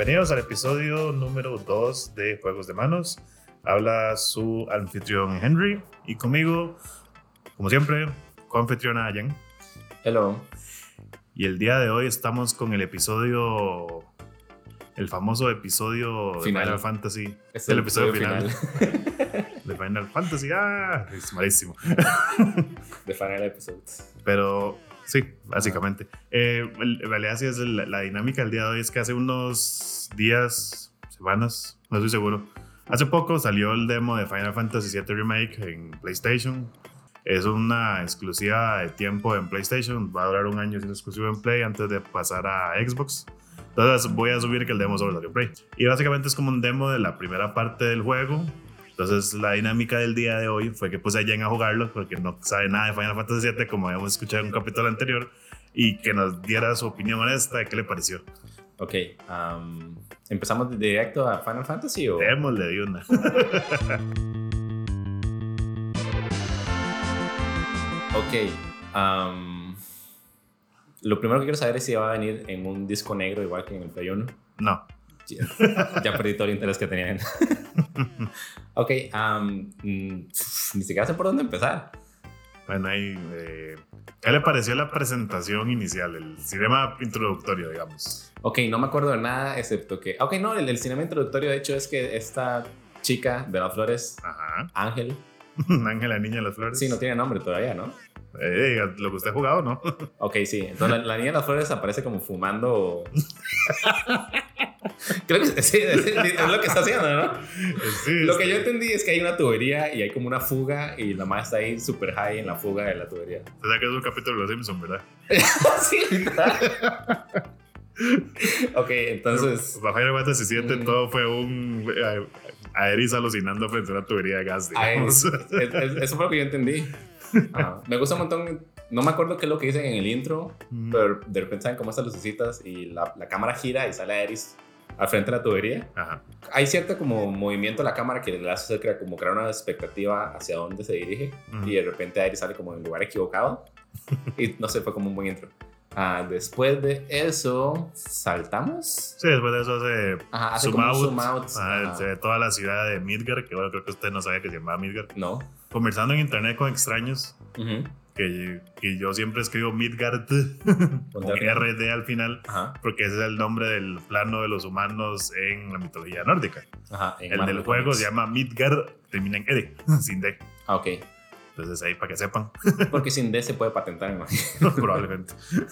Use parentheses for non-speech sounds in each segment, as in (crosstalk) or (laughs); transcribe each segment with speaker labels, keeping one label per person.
Speaker 1: Bienvenidos al episodio número 2 de Juegos de Manos. Habla su anfitrión Henry y conmigo, como siempre, co-anfitriona Jen.
Speaker 2: Hello.
Speaker 1: Y el día de hoy estamos con el episodio, el famoso episodio
Speaker 2: Final.
Speaker 1: de Final Fantasy.
Speaker 2: Es
Speaker 1: el episodio final. (laughs) de Final Fantasy. Ah, es malísimo.
Speaker 2: de Final Episodes.
Speaker 1: Pero sí, básicamente. Eh, el- en realidad sí es la dinámica del día de hoy. Es que hace unos días, semanas, no estoy seguro. Hace poco salió el demo de Final Fantasy VII Remake en PlayStation. Es una exclusiva de tiempo en PlayStation. Va a durar un año siendo exclusivo en Play antes de pasar a Xbox. Entonces voy a subir que el demo solo salió en Play. Y básicamente es como un demo de la primera parte del juego. Entonces la dinámica del día de hoy fue que puse a Jen a jugarlo porque no sabe nada de Final Fantasy VII como habíamos escuchado en un capítulo anterior y que nos diera su opinión honesta de qué le pareció.
Speaker 2: Ok. am, ¿Empezamos directo a Final Fantasy o...?
Speaker 1: Démosle de una. (laughs)
Speaker 2: Ok. am, lo primero que quiero saber es si va a venir en un disco negro igual que en el Play 1.
Speaker 1: No.
Speaker 2: Ya, ya perdí todo el interés que tenía. en- (laughs) ok. mm, ni siquiera sé por dónde empezar.
Speaker 1: Bueno, ahí... eh, ¿Qué le pareció la presentación inicial? El cinema introductorio, digamos.
Speaker 2: Ok, no me acuerdo de nada excepto que... Ok, no, el, el cinema introductorio de hecho es que esta chica de las flores,
Speaker 1: Ajá.
Speaker 2: Ángel, (laughs)
Speaker 1: Ángela, niña de las flores.
Speaker 2: sí, no tiene nombre todavía, ¿no?
Speaker 1: Eh, lo que usted ha jugado, ¿no?
Speaker 2: Ok, sí. Entonces la, la niña de las flores aparece como fumando. (laughs) (laughs) Creo que sí, es, es lo que está haciendo, ¿no?
Speaker 1: Sí,
Speaker 2: Lo que yo entendí es que hay una tubería y hay como una fuga y la madre está ahí super high en la fuga de la tubería.
Speaker 1: O sea que es un capítulo de Los Simpsons, ¿verdad? (laughs)
Speaker 2: sí, literal. (laughs) ok, entonces.
Speaker 1: Bajo Final Fantasy VII
Speaker 2: Mm.
Speaker 1: todo fue un... eh, Aeris alucinando frente a una tubería de gas, digamos.
Speaker 2: es- es- es- eso fue lo que yo entendí. Ah, me gusta un montón. No me acuerdo qué es lo que dicen en el intro,
Speaker 1: Ujú.
Speaker 2: pero de repente salen como estas lucecitas y la, la cámara gira y sale Aeris al frente de la tubería.
Speaker 1: Ajá.
Speaker 2: hay cierto como movimiento de la cámara que le hace crear, como crear una expectativa hacia dónde se dirige y de repente Airi sale como en el lugar equivocado y no sé, fue como un buen intro. Ah, después de eso, ¿saltamos?
Speaker 1: Sí, después de eso hace
Speaker 2: Ajá, hace
Speaker 1: zoom
Speaker 2: como
Speaker 1: out.
Speaker 2: zoom out.
Speaker 1: Ajá,
Speaker 2: Ajá.
Speaker 1: Se ve toda la ciudad de Midgar, que bueno, creo que usted no sabía que se llamaba Midgar.
Speaker 2: No.
Speaker 1: Conversando en internet con extraños,
Speaker 2: Ujú.
Speaker 1: Que, que yo siempre escribo Midgard (laughs) con. RD al final,
Speaker 2: Ajá,
Speaker 1: porque ese es el nombre del plano de los humanos en la mitología nórdica.
Speaker 2: ajá. en
Speaker 1: El
Speaker 2: Marvel
Speaker 1: del juego
Speaker 2: Comics.
Speaker 1: se llama Midgard, termina en Ed, (laughs) sin D.
Speaker 2: Ah, ok.
Speaker 1: Entonces ahí para que sepan,
Speaker 2: Porque (laughs) sin D se puede patentar, imagino. (laughs)
Speaker 1: probablemente. (laughs)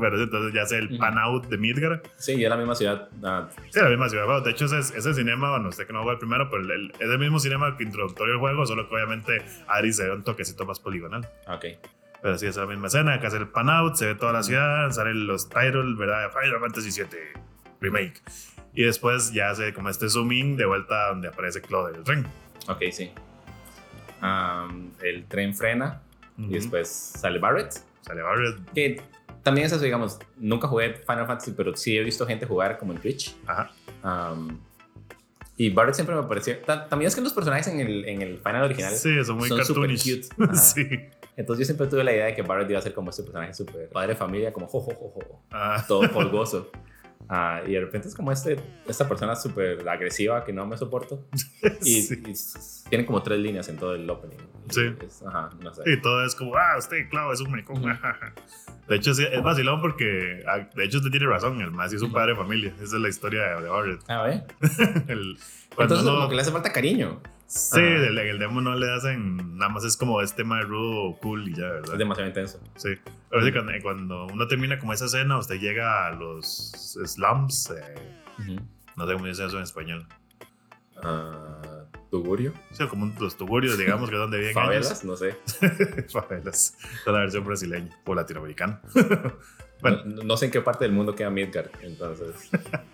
Speaker 1: Pero entonces ya sé el pan out de Midgard.
Speaker 2: Sí, y es la misma ciudad. ah,
Speaker 1: Sí, la misma ciudad. Bueno, de hecho, ese, ese cinema, bueno, usted que no jugó el primero, pero el, es el mismo cinema que introductorio del juego, solo que obviamente Ari se ve un toquecito más poligonal.
Speaker 2: ah, ok.
Speaker 1: Pero sí, es la misma escena, acá hace el pan out, se ve toda la ciudad, salen los titles, ¿verdad? Final Fantasy VII Remake. Y después ya hace como este zoom in de vuelta donde aparece Claude del tren.
Speaker 2: Ok, sí. El tren frena
Speaker 1: Ujú.
Speaker 2: y después sale Barrett.
Speaker 1: Sale Barret.
Speaker 2: Que también es eso, digamos, nunca jugué Final Fantasy, pero sí he visto gente jugar como en Twitch.
Speaker 1: Ajá.
Speaker 2: Um, y Barrett siempre me pareció. ta- También es que los personajes en el, en el Final original
Speaker 1: Sí, son muy
Speaker 2: son super cute. (laughs) Ajá.
Speaker 1: sí.
Speaker 2: Entonces yo siempre tuve la idea de que Barrett iba a ser como este personaje súper padre de familia, como jo, jo, jo, jo,
Speaker 1: Ah,
Speaker 2: todo polgoso. (laughs) Ah, y de repente es como este, esta persona súper agresiva que no me soporto. (laughs) Y,
Speaker 1: sí.
Speaker 2: y tiene como tres líneas en todo el opening.
Speaker 1: Sí.
Speaker 2: es- ajá, no sé.
Speaker 1: Y todo es como, ah, usted, claro, es un maricón. De hecho, sí, es vacilón porque, ah, de hecho, usted tiene razón, el más es un padre de familia. Esa es la historia de, de Barret.
Speaker 2: A ver. (laughs)
Speaker 1: El,
Speaker 2: Entonces,
Speaker 1: uno-
Speaker 2: como que le hace falta cariño.
Speaker 1: Sí,
Speaker 2: Ajá.
Speaker 1: el, el demo no le hacen, nada más es como este más rudo, cool y ya, ¿verdad?
Speaker 2: Es demasiado intenso.
Speaker 1: Sí. Pero sí, cuando, cuando uno termina como esa escena, usted llega a los slums, eh, no sé cómo dice eso en español.
Speaker 2: Ah, ¿Tugurio?
Speaker 1: Sí, como un- los tugurios, digamos, que es donde viven
Speaker 2: ¿Favelas? No sé. (laughs)
Speaker 1: Favelas. Es la versión brasileña o latinoamericana. (laughs) bueno,
Speaker 2: No, no sé en qué parte del mundo queda Midgard, entonces.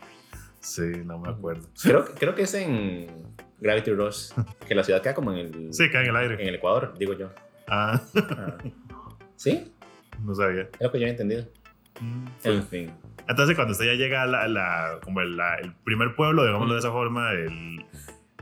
Speaker 2: (laughs)
Speaker 1: sí, no me acuerdo.
Speaker 2: Creo, creo que es en Gravity Rush, que la ciudad queda como en el,
Speaker 1: Sí, cae en el aire.
Speaker 2: en el Ecuador, digo yo.
Speaker 1: Ah,
Speaker 2: Ah. ¿Sí?
Speaker 1: No sabía.
Speaker 2: Es lo que yo he entendido.
Speaker 1: Mm,
Speaker 2: En fin.
Speaker 1: Entonces, cuando usted ya llega a la, la- como el, la- el primer pueblo, digámoslo de esa forma, el,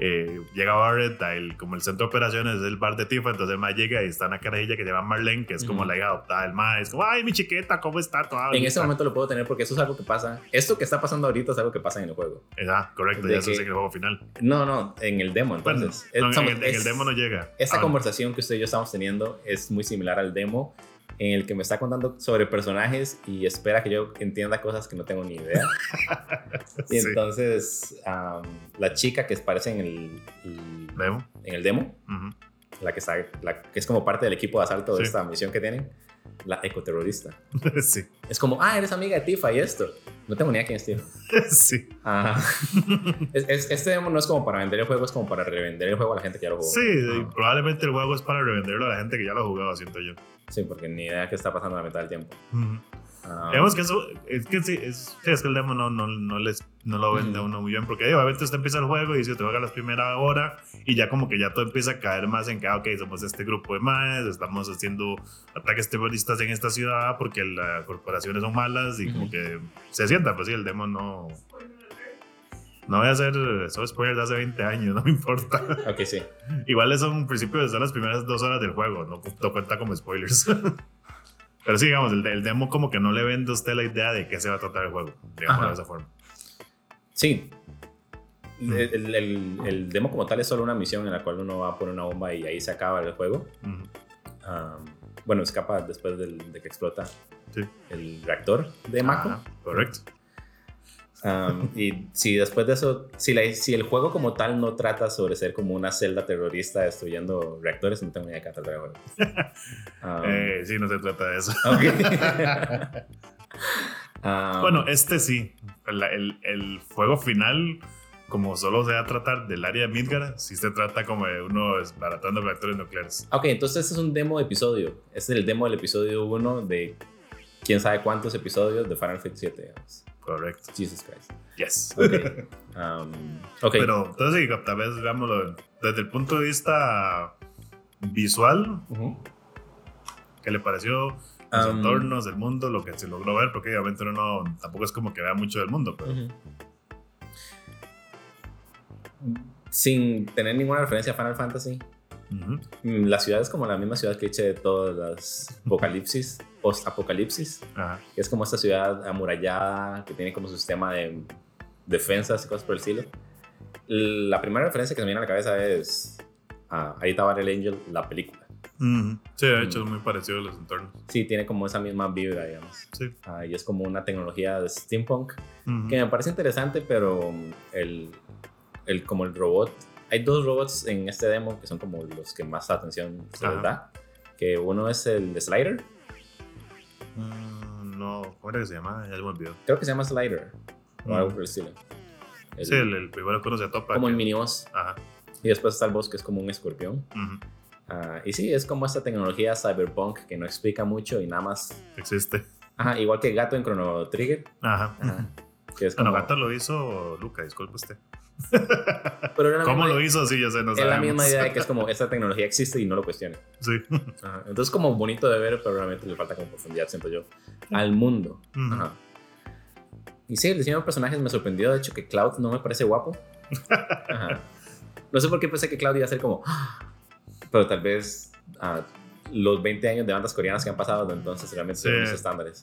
Speaker 1: eh, llega Barrett, a el- como el centro de operaciones es el bar de Tifa, entonces el mae llega y está una carajilla que se llama Marlene, que es como la hija adoptada del mae. Es como, ay, mi chiqueta, ¿cómo está? Toda
Speaker 2: En
Speaker 1: bonita".
Speaker 2: este momento lo puedo tener porque eso es algo que pasa. Esto que está pasando ahorita es algo que pasa en el juego.
Speaker 1: Ah, correcto,
Speaker 2: De
Speaker 1: ya eso
Speaker 2: que-
Speaker 1: es en el juego final.
Speaker 2: No, no, en el demo,
Speaker 1: Bueno,
Speaker 2: entonces.
Speaker 1: en, el, en el
Speaker 2: es-
Speaker 1: demo no llega.
Speaker 2: Esta
Speaker 1: Ah,
Speaker 2: conversación que usted y yo estamos teniendo es muy similar al demo en el que me está contando sobre personajes y espera que yo entienda cosas que no tengo ni idea. (laughs) y
Speaker 1: sí.
Speaker 2: entonces am, la chica que aparece en el, el-
Speaker 1: Demo.
Speaker 2: en el demo, la que, está, la que es como parte del equipo de asalto de esta misión que tienen, la ecoterrorista. (laughs)
Speaker 1: sí,
Speaker 2: Es como, ah, eres amiga de Tifa y esto. No tengo ni idea quién es Tifa. (laughs)
Speaker 1: sí.
Speaker 2: Ajá. (laughs) Es- es- este demo no es como para vender el juego, es como para revender el juego a la gente que ya lo jugó.
Speaker 1: Sí,
Speaker 2: Ajá.
Speaker 1: probablemente el juego es para revenderlo a la gente que ya lo ha jugado, siento yo.
Speaker 2: Sí, porque ni idea qué está pasando a la mitad del tiempo.
Speaker 1: Ujú.
Speaker 2: Ah,
Speaker 1: Digamos que eso, es que sí, es, sí, es que el demo no, no, no, les, no lo vende a uno muy bien, porque obviamente usted empieza el juego y si te juega la primera hora y ya como que ya todo empieza a caer más en que, ah, ok, somos este grupo de maes, estamos haciendo ataques terroristas en esta ciudad porque las corporaciones son malas y como
Speaker 2: Ujú.
Speaker 1: que se sienta, pues sí, el demo no... No voy a hacer esos spoilers de hace 20 años, (laughs) no me importa.
Speaker 2: Ok, sí.
Speaker 1: Igual son en principio son las primeras dos horas del juego, no, no cuenta como spoilers. (laughs) Pero sí, digamos, el, el demo como que no le vende a usted la idea de qué se va a tratar el juego, digamos de esa forma.
Speaker 2: Sí.
Speaker 1: Mm.
Speaker 2: El, el- el- el demo como tal es solo una misión en la cual uno va a poner una bomba y ahí se acaba el juego. Um, bueno, escapa después del- de que explota
Speaker 1: Sí.
Speaker 2: el reactor de Mako.
Speaker 1: Correcto.
Speaker 2: Um, (laughs) y si después de eso, si, la- si el juego como tal no trata sobre ser como una celda terrorista destruyendo reactores, no tengo ni idea de qué. Um, (laughs)
Speaker 1: Eh, sí, no se trata de eso.
Speaker 2: ok. (laughs) Um,
Speaker 1: Bueno, este sí. El, el, el juego final, como solo se va a tratar del área de Midgar, sí se trata como de uno desbaratando reactores nucleares.
Speaker 2: Ok, entonces este es un demo de episodio. Este es el demo del episodio 1 de quién sabe cuántos episodios de Final Fantasy 7, digamos.
Speaker 1: Correcto.
Speaker 2: Jesus Christ.
Speaker 1: Yes.
Speaker 2: Ok. (laughs) Um, ok.
Speaker 1: Pero entonces, sí, tal vez veámoslo desde el punto de vista visual. ¿qué le pareció? Los
Speaker 2: Um,
Speaker 1: entornos, el mundo, lo que se logró ver, porque obviamente uno no- tampoco es como que vea mucho del mundo, pero.
Speaker 2: Sin tener ninguna referencia a Final Fantasy, Mm, la ciudad es como la misma ciudad que eché de todas las (laughs) apocalipsis, post-apocalipsis, es como esta ciudad amurallada que tiene como su sistema de defensas y cosas por el estilo. La primera referencia que se me viene a la cabeza es a Alita Battle Angel, la película.
Speaker 1: Ujú. Sí, de hecho
Speaker 2: Mm.
Speaker 1: es muy parecido a los entornos.
Speaker 2: Sí, tiene como esa misma vibra, digamos.
Speaker 1: Sí.
Speaker 2: Ah, y es como una tecnología de steampunk que me parece interesante, pero el, el, como el robot, hay dos robots en este demo que son como los que más atención se les da, que uno es el de Slider,
Speaker 1: Mm, no, ¿cómo era que se llama? Ya me olvidó.
Speaker 2: creo que se llama Slider, o
Speaker 1: Mm.
Speaker 2: algo por el estilo. El-
Speaker 1: Sí, el, el primero que uno se topa.
Speaker 2: como
Speaker 1: que-
Speaker 2: el mini boss.
Speaker 1: Ajá.
Speaker 2: Y después está el boss que es como un escorpión. Ah, y sí, es como esta tecnología cyberpunk que no explica mucho y nada más.
Speaker 1: Existe.
Speaker 2: Ajá, igual que Gato en Chrono Trigger.
Speaker 1: Ajá.
Speaker 2: Ajá, que es
Speaker 1: Bueno, Gato lo hizo Luca, disculpe usted.
Speaker 2: Pero era
Speaker 1: ¿Cómo
Speaker 2: misma-
Speaker 1: lo hizo? Sí, yo sé, no
Speaker 2: Es la misma idea de que es como esta tecnología existe y no lo cuestiona.
Speaker 1: Sí.
Speaker 2: Ajá, Entonces como bonito de ver, pero realmente le falta como profundidad, siento yo, al mundo. Ajá. Y sí, el diseño de personajes me sorprendió, de hecho, que Cloud no me parece guapo. (laughs) Ajá. No sé por qué pensé que Cloud iba a ser como... "Ah", Pero tal vez ah, los 20 años de bandas coreanas que han pasado desde entonces realmente son los estándares.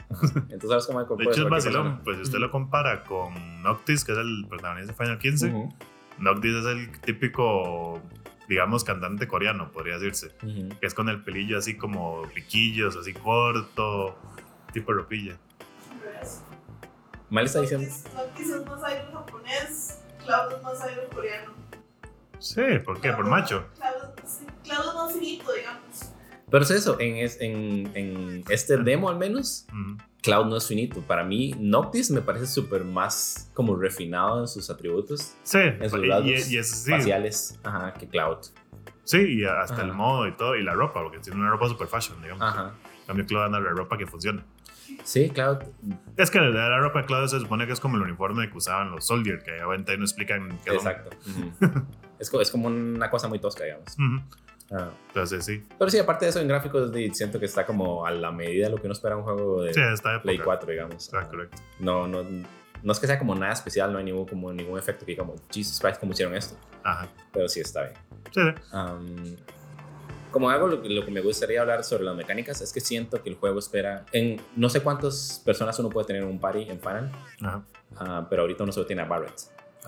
Speaker 2: Entonces sabes cómo
Speaker 1: De hecho, es vacilón.
Speaker 2: persona.
Speaker 1: Pues si usted lo compara con Noctis, que es el protagonista de Final 15,
Speaker 2: Ujú,
Speaker 1: Noctis es el típico, digamos, cantante coreano, podría decirse. Que es con el pelillo así como piquillos, así corto, tipo ropilla.
Speaker 2: Mal está diciendo...
Speaker 3: Noctis es más idol japonés, Cloud es más idol coreano.
Speaker 1: Sí, ¿por qué? Por macho.
Speaker 3: Cloud es más finito, digamos.
Speaker 2: Pero es eso, en, es- en, en este demo al menos. Cloud no es finito. Para mí, Noctis me parece súper más como refinado en sus atributos
Speaker 1: Sí,
Speaker 2: sus
Speaker 1: y,
Speaker 2: lados
Speaker 1: y, y sí,
Speaker 2: faciales ajá, que Cloud.
Speaker 1: sí, y hasta
Speaker 2: Ajá.
Speaker 1: el modo y todo, y la ropa, porque tiene una ropa super fashion, digamos.
Speaker 2: Ajá.
Speaker 1: En cambio, Claude anda la ropa que funciona.
Speaker 2: Sí, Cloud.
Speaker 1: Es que la, la ropa de Claude se supone que es como el uniforme que usaban los Soldier, que obviamente no explican qué son.
Speaker 2: Exacto. (laughs) Ujú. es, co- es como una cosa muy tosca, digamos.
Speaker 1: Ujú.
Speaker 2: Ah.
Speaker 1: Entonces, sí.
Speaker 2: Pero sí, aparte de eso, en gráficos siento que está como a la medida de lo que uno espera un juego de
Speaker 1: Sí.
Speaker 2: Play 4, digamos.
Speaker 1: Correcto.
Speaker 2: No, no, no es que sea como nada especial, no hay ningún, como ningún efecto que como Jesus Christ, ¿cómo hicieron esto?
Speaker 1: Ajá.
Speaker 2: pero sí está bien.
Speaker 1: Sí.
Speaker 2: Um, como algo lo, que- lo que me gustaría hablar sobre las mecánicas es que siento que el juego espera en no sé cuántas personas uno puede tener en un party en
Speaker 1: Ajá.
Speaker 2: ah, pero ahorita uno solo tiene a Barrett.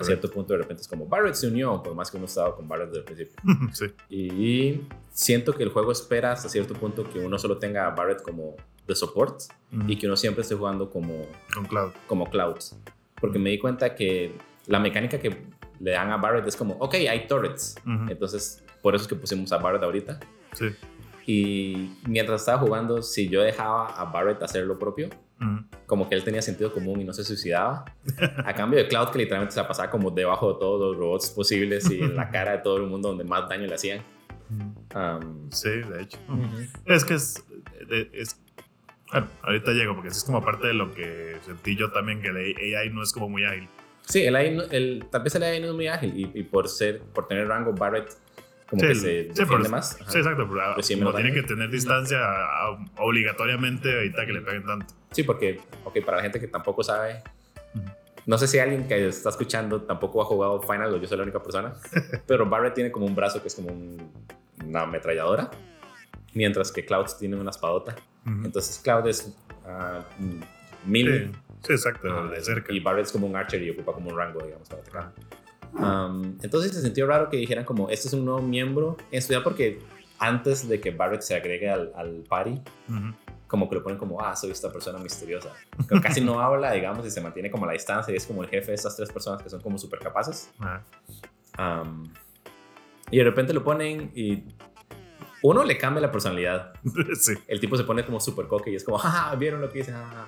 Speaker 2: A cierto punto de repente es como Barrett se unió, por más que uno estaba con Barrett desde el principio. (laughs)
Speaker 1: Sí.
Speaker 2: Y siento que el juego espera hasta cierto punto que uno solo tenga a Barrett como de support y que uno siempre esté jugando como,
Speaker 1: Con Cloud.
Speaker 2: como clouds. Porque me di cuenta que la mecánica que le dan a Barrett es como, ok, hay turrets.
Speaker 1: Ujú.
Speaker 2: Entonces, por eso es que pusimos a Barrett ahorita.
Speaker 1: Sí.
Speaker 2: Y mientras estaba jugando, si yo dejaba a Barrett hacer lo propio, Como que él tenía sentido común y no se suicidaba. A cambio de Cloud, que literalmente se la pasaba como debajo de todos los robots posibles y en la (laughs) cara de todo el mundo donde más daño le hacían. Um,
Speaker 1: Sí, de hecho. Es que es, es- Bueno, ahorita llego porque es como parte de lo que sentí yo también, que el AI no es como muy ágil.
Speaker 2: Sí, el AI, el, tal vez el AI no es muy ágil y, y por ser, por tener rango Barrett, como
Speaker 1: Sí,
Speaker 2: que
Speaker 1: sí,
Speaker 2: se
Speaker 1: sí,
Speaker 2: defiende
Speaker 1: por-
Speaker 2: más. Ajá.
Speaker 1: Sí, exacto. Pero
Speaker 2: Recibe
Speaker 1: como tiene que tener distancia ah, obligatoriamente, ahorita que le peguen tanto.
Speaker 2: Sí, porque, ok, para la gente que tampoco sabe, no sé si alguien que está escuchando tampoco ha jugado Final o yo soy la única persona, (laughs) pero Barrett tiene como un brazo que es como un- una ametralladora, mientras que Cloud tiene una espadota.
Speaker 1: Ujú.
Speaker 2: Entonces Cloud es ah, mm, melee.
Speaker 1: Sí, sí, exacto,
Speaker 2: Ah,
Speaker 1: de cerca.
Speaker 2: Y Barrett es como un archer y ocupa como un rango, digamos, para atacar. Um, entonces se sintió raro que dijeran como, este es un nuevo miembro, en especial porque antes de que Barrett se agregue al, al party,
Speaker 1: Ujú.
Speaker 2: Como que lo ponen como, ah, soy esta persona misteriosa. Que casi no (laughs) habla, digamos, y se mantiene como a la distancia y es como el jefe de estas tres personas que son como súper capaces. Um, y de repente lo ponen y uno le cambia la personalidad. (laughs)
Speaker 1: sí.
Speaker 2: El tipo se pone como súper coque y es como, jaja, ¿vieron lo que hice? Jaja.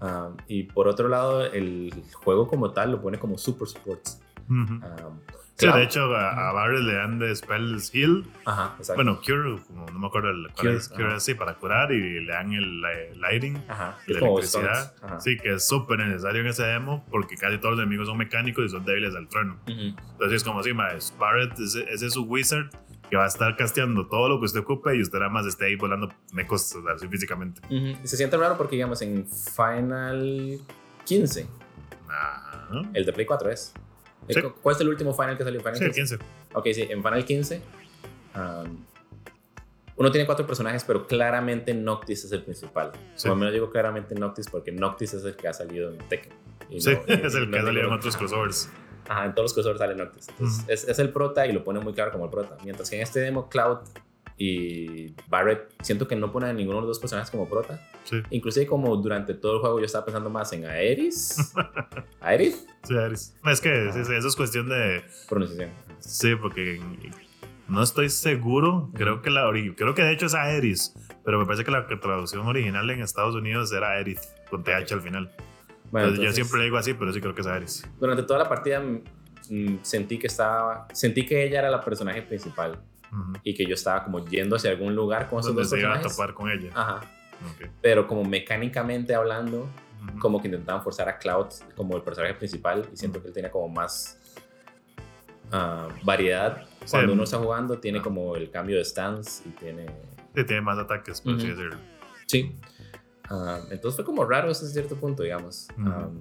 Speaker 2: Um, y por otro lado, el juego como tal lo pone como super sports.
Speaker 1: Ujú.
Speaker 2: Um,
Speaker 1: Sí,
Speaker 2: claro.
Speaker 1: de hecho, a, a Barrett le dan de Spells Heal.
Speaker 2: Ajá, exacto.
Speaker 1: Bueno, Cure, como no me acuerdo el, cuál
Speaker 2: Cure,
Speaker 1: es. Cure,
Speaker 2: ajá.
Speaker 1: sí, para curar y le dan el, eh, Lighting.
Speaker 2: Ajá,
Speaker 1: la electricidad.
Speaker 2: Ajá.
Speaker 1: Sí, que es súper necesario en ese demo porque casi todos los enemigos son mecánicos y son débiles al trueno.
Speaker 2: Ujú.
Speaker 1: Entonces es como si, más Barrett, ese, ese es su wizard que va a estar casteando todo lo que usted ocupe y usted nada más esté ahí volando mecos así físicamente.
Speaker 2: Ujú. Y se siente raro porque, digamos, en Final 15,
Speaker 1: Ajá. ¿no?
Speaker 2: el de Play 4 es.
Speaker 1: Sí.
Speaker 2: ¿Cu- ¿Cuál es el último Final que salió? ¿Final
Speaker 1: Sí, el
Speaker 2: 15?
Speaker 1: 15.
Speaker 2: Ok, sí, en Final 15 um, uno tiene cuatro personajes, pero claramente Noctis es el principal.
Speaker 1: Sí.
Speaker 2: O al menos digo claramente Noctis porque Noctis es el que ha salido en Tekken. Y
Speaker 1: Sí,
Speaker 2: no- (laughs)
Speaker 1: es el que ha salido en otros crossovers.
Speaker 2: Ajá, en todos los crossovers sale Noctis. Entonces, es, es el prota y lo pone muy claro como el prota. Mientras que en este demo, Cloud y Barrett, siento que no ponen a ninguno de los dos personajes como prota.
Speaker 1: Sí,
Speaker 2: Inclusive como durante todo el juego yo estaba pensando más en Aeris. (laughs) ¿Aeris?
Speaker 1: sí, Ares. Es que sí, eso es cuestión de.
Speaker 2: Pronunciación.
Speaker 1: Sí, porque no estoy seguro. Creo que la creo que de hecho es Aeris, pero me parece que la traducción original en Estados Unidos era Aerith con TH al final.
Speaker 2: Bueno,
Speaker 1: Entonces, yo siempre le digo así, pero sí creo que es Aeris.
Speaker 2: Durante toda la partida sentí que estaba... Sentí que ella era la personaje principal
Speaker 1: Ujú.
Speaker 2: y que yo estaba como yendo hacia algún lugar con esos
Speaker 1: Donde
Speaker 2: dos
Speaker 1: se iba a
Speaker 2: personajes.
Speaker 1: topar con ella.
Speaker 2: Ajá.
Speaker 1: Ok.
Speaker 2: Pero como mecánicamente hablando,
Speaker 1: Ujú.
Speaker 2: como que intentaban forzar a Cloud como el personaje principal y siento que él tenía como más ah, variedad. Cuando
Speaker 1: Sí.
Speaker 2: uno está jugando tiene
Speaker 1: Ah.
Speaker 2: como el cambio de stance y tiene...
Speaker 1: Sí, tiene más ataques, por así
Speaker 2: Ujú.
Speaker 1: decirlo.
Speaker 2: Sí. Ah, entonces fue como raro hasta cierto punto, digamos.
Speaker 1: Ujú.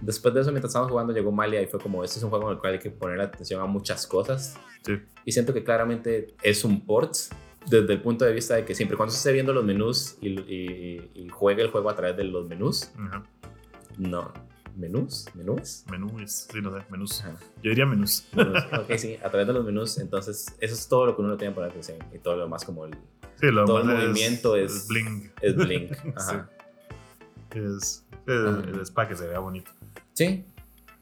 Speaker 2: Después de eso, mientras estábamos jugando, llegó Malia y fue como, este es un juego en el cual hay que poner atención a muchas cosas.
Speaker 1: Sí.
Speaker 2: Y siento que claramente es un port desde el punto de vista de que siempre cuando se esté viendo los menús y, y, y juegue el juego a través de los menús,
Speaker 1: Ajá.
Speaker 2: no, menús, menús.
Speaker 1: Menús, sí, no sé, menús.
Speaker 2: Ajá.
Speaker 1: Yo diría menús.
Speaker 2: Menús, Ok, sí, a través de los menús, entonces eso es todo lo que uno tiene que poner atención y todo lo demás como el,
Speaker 1: Sí, lo
Speaker 2: Todo el movimiento es-
Speaker 1: bling.
Speaker 2: es Blink. (laughs) Ajá.
Speaker 1: Es, es,
Speaker 2: Ajá.
Speaker 1: es para que se vea bonito.
Speaker 2: Sí,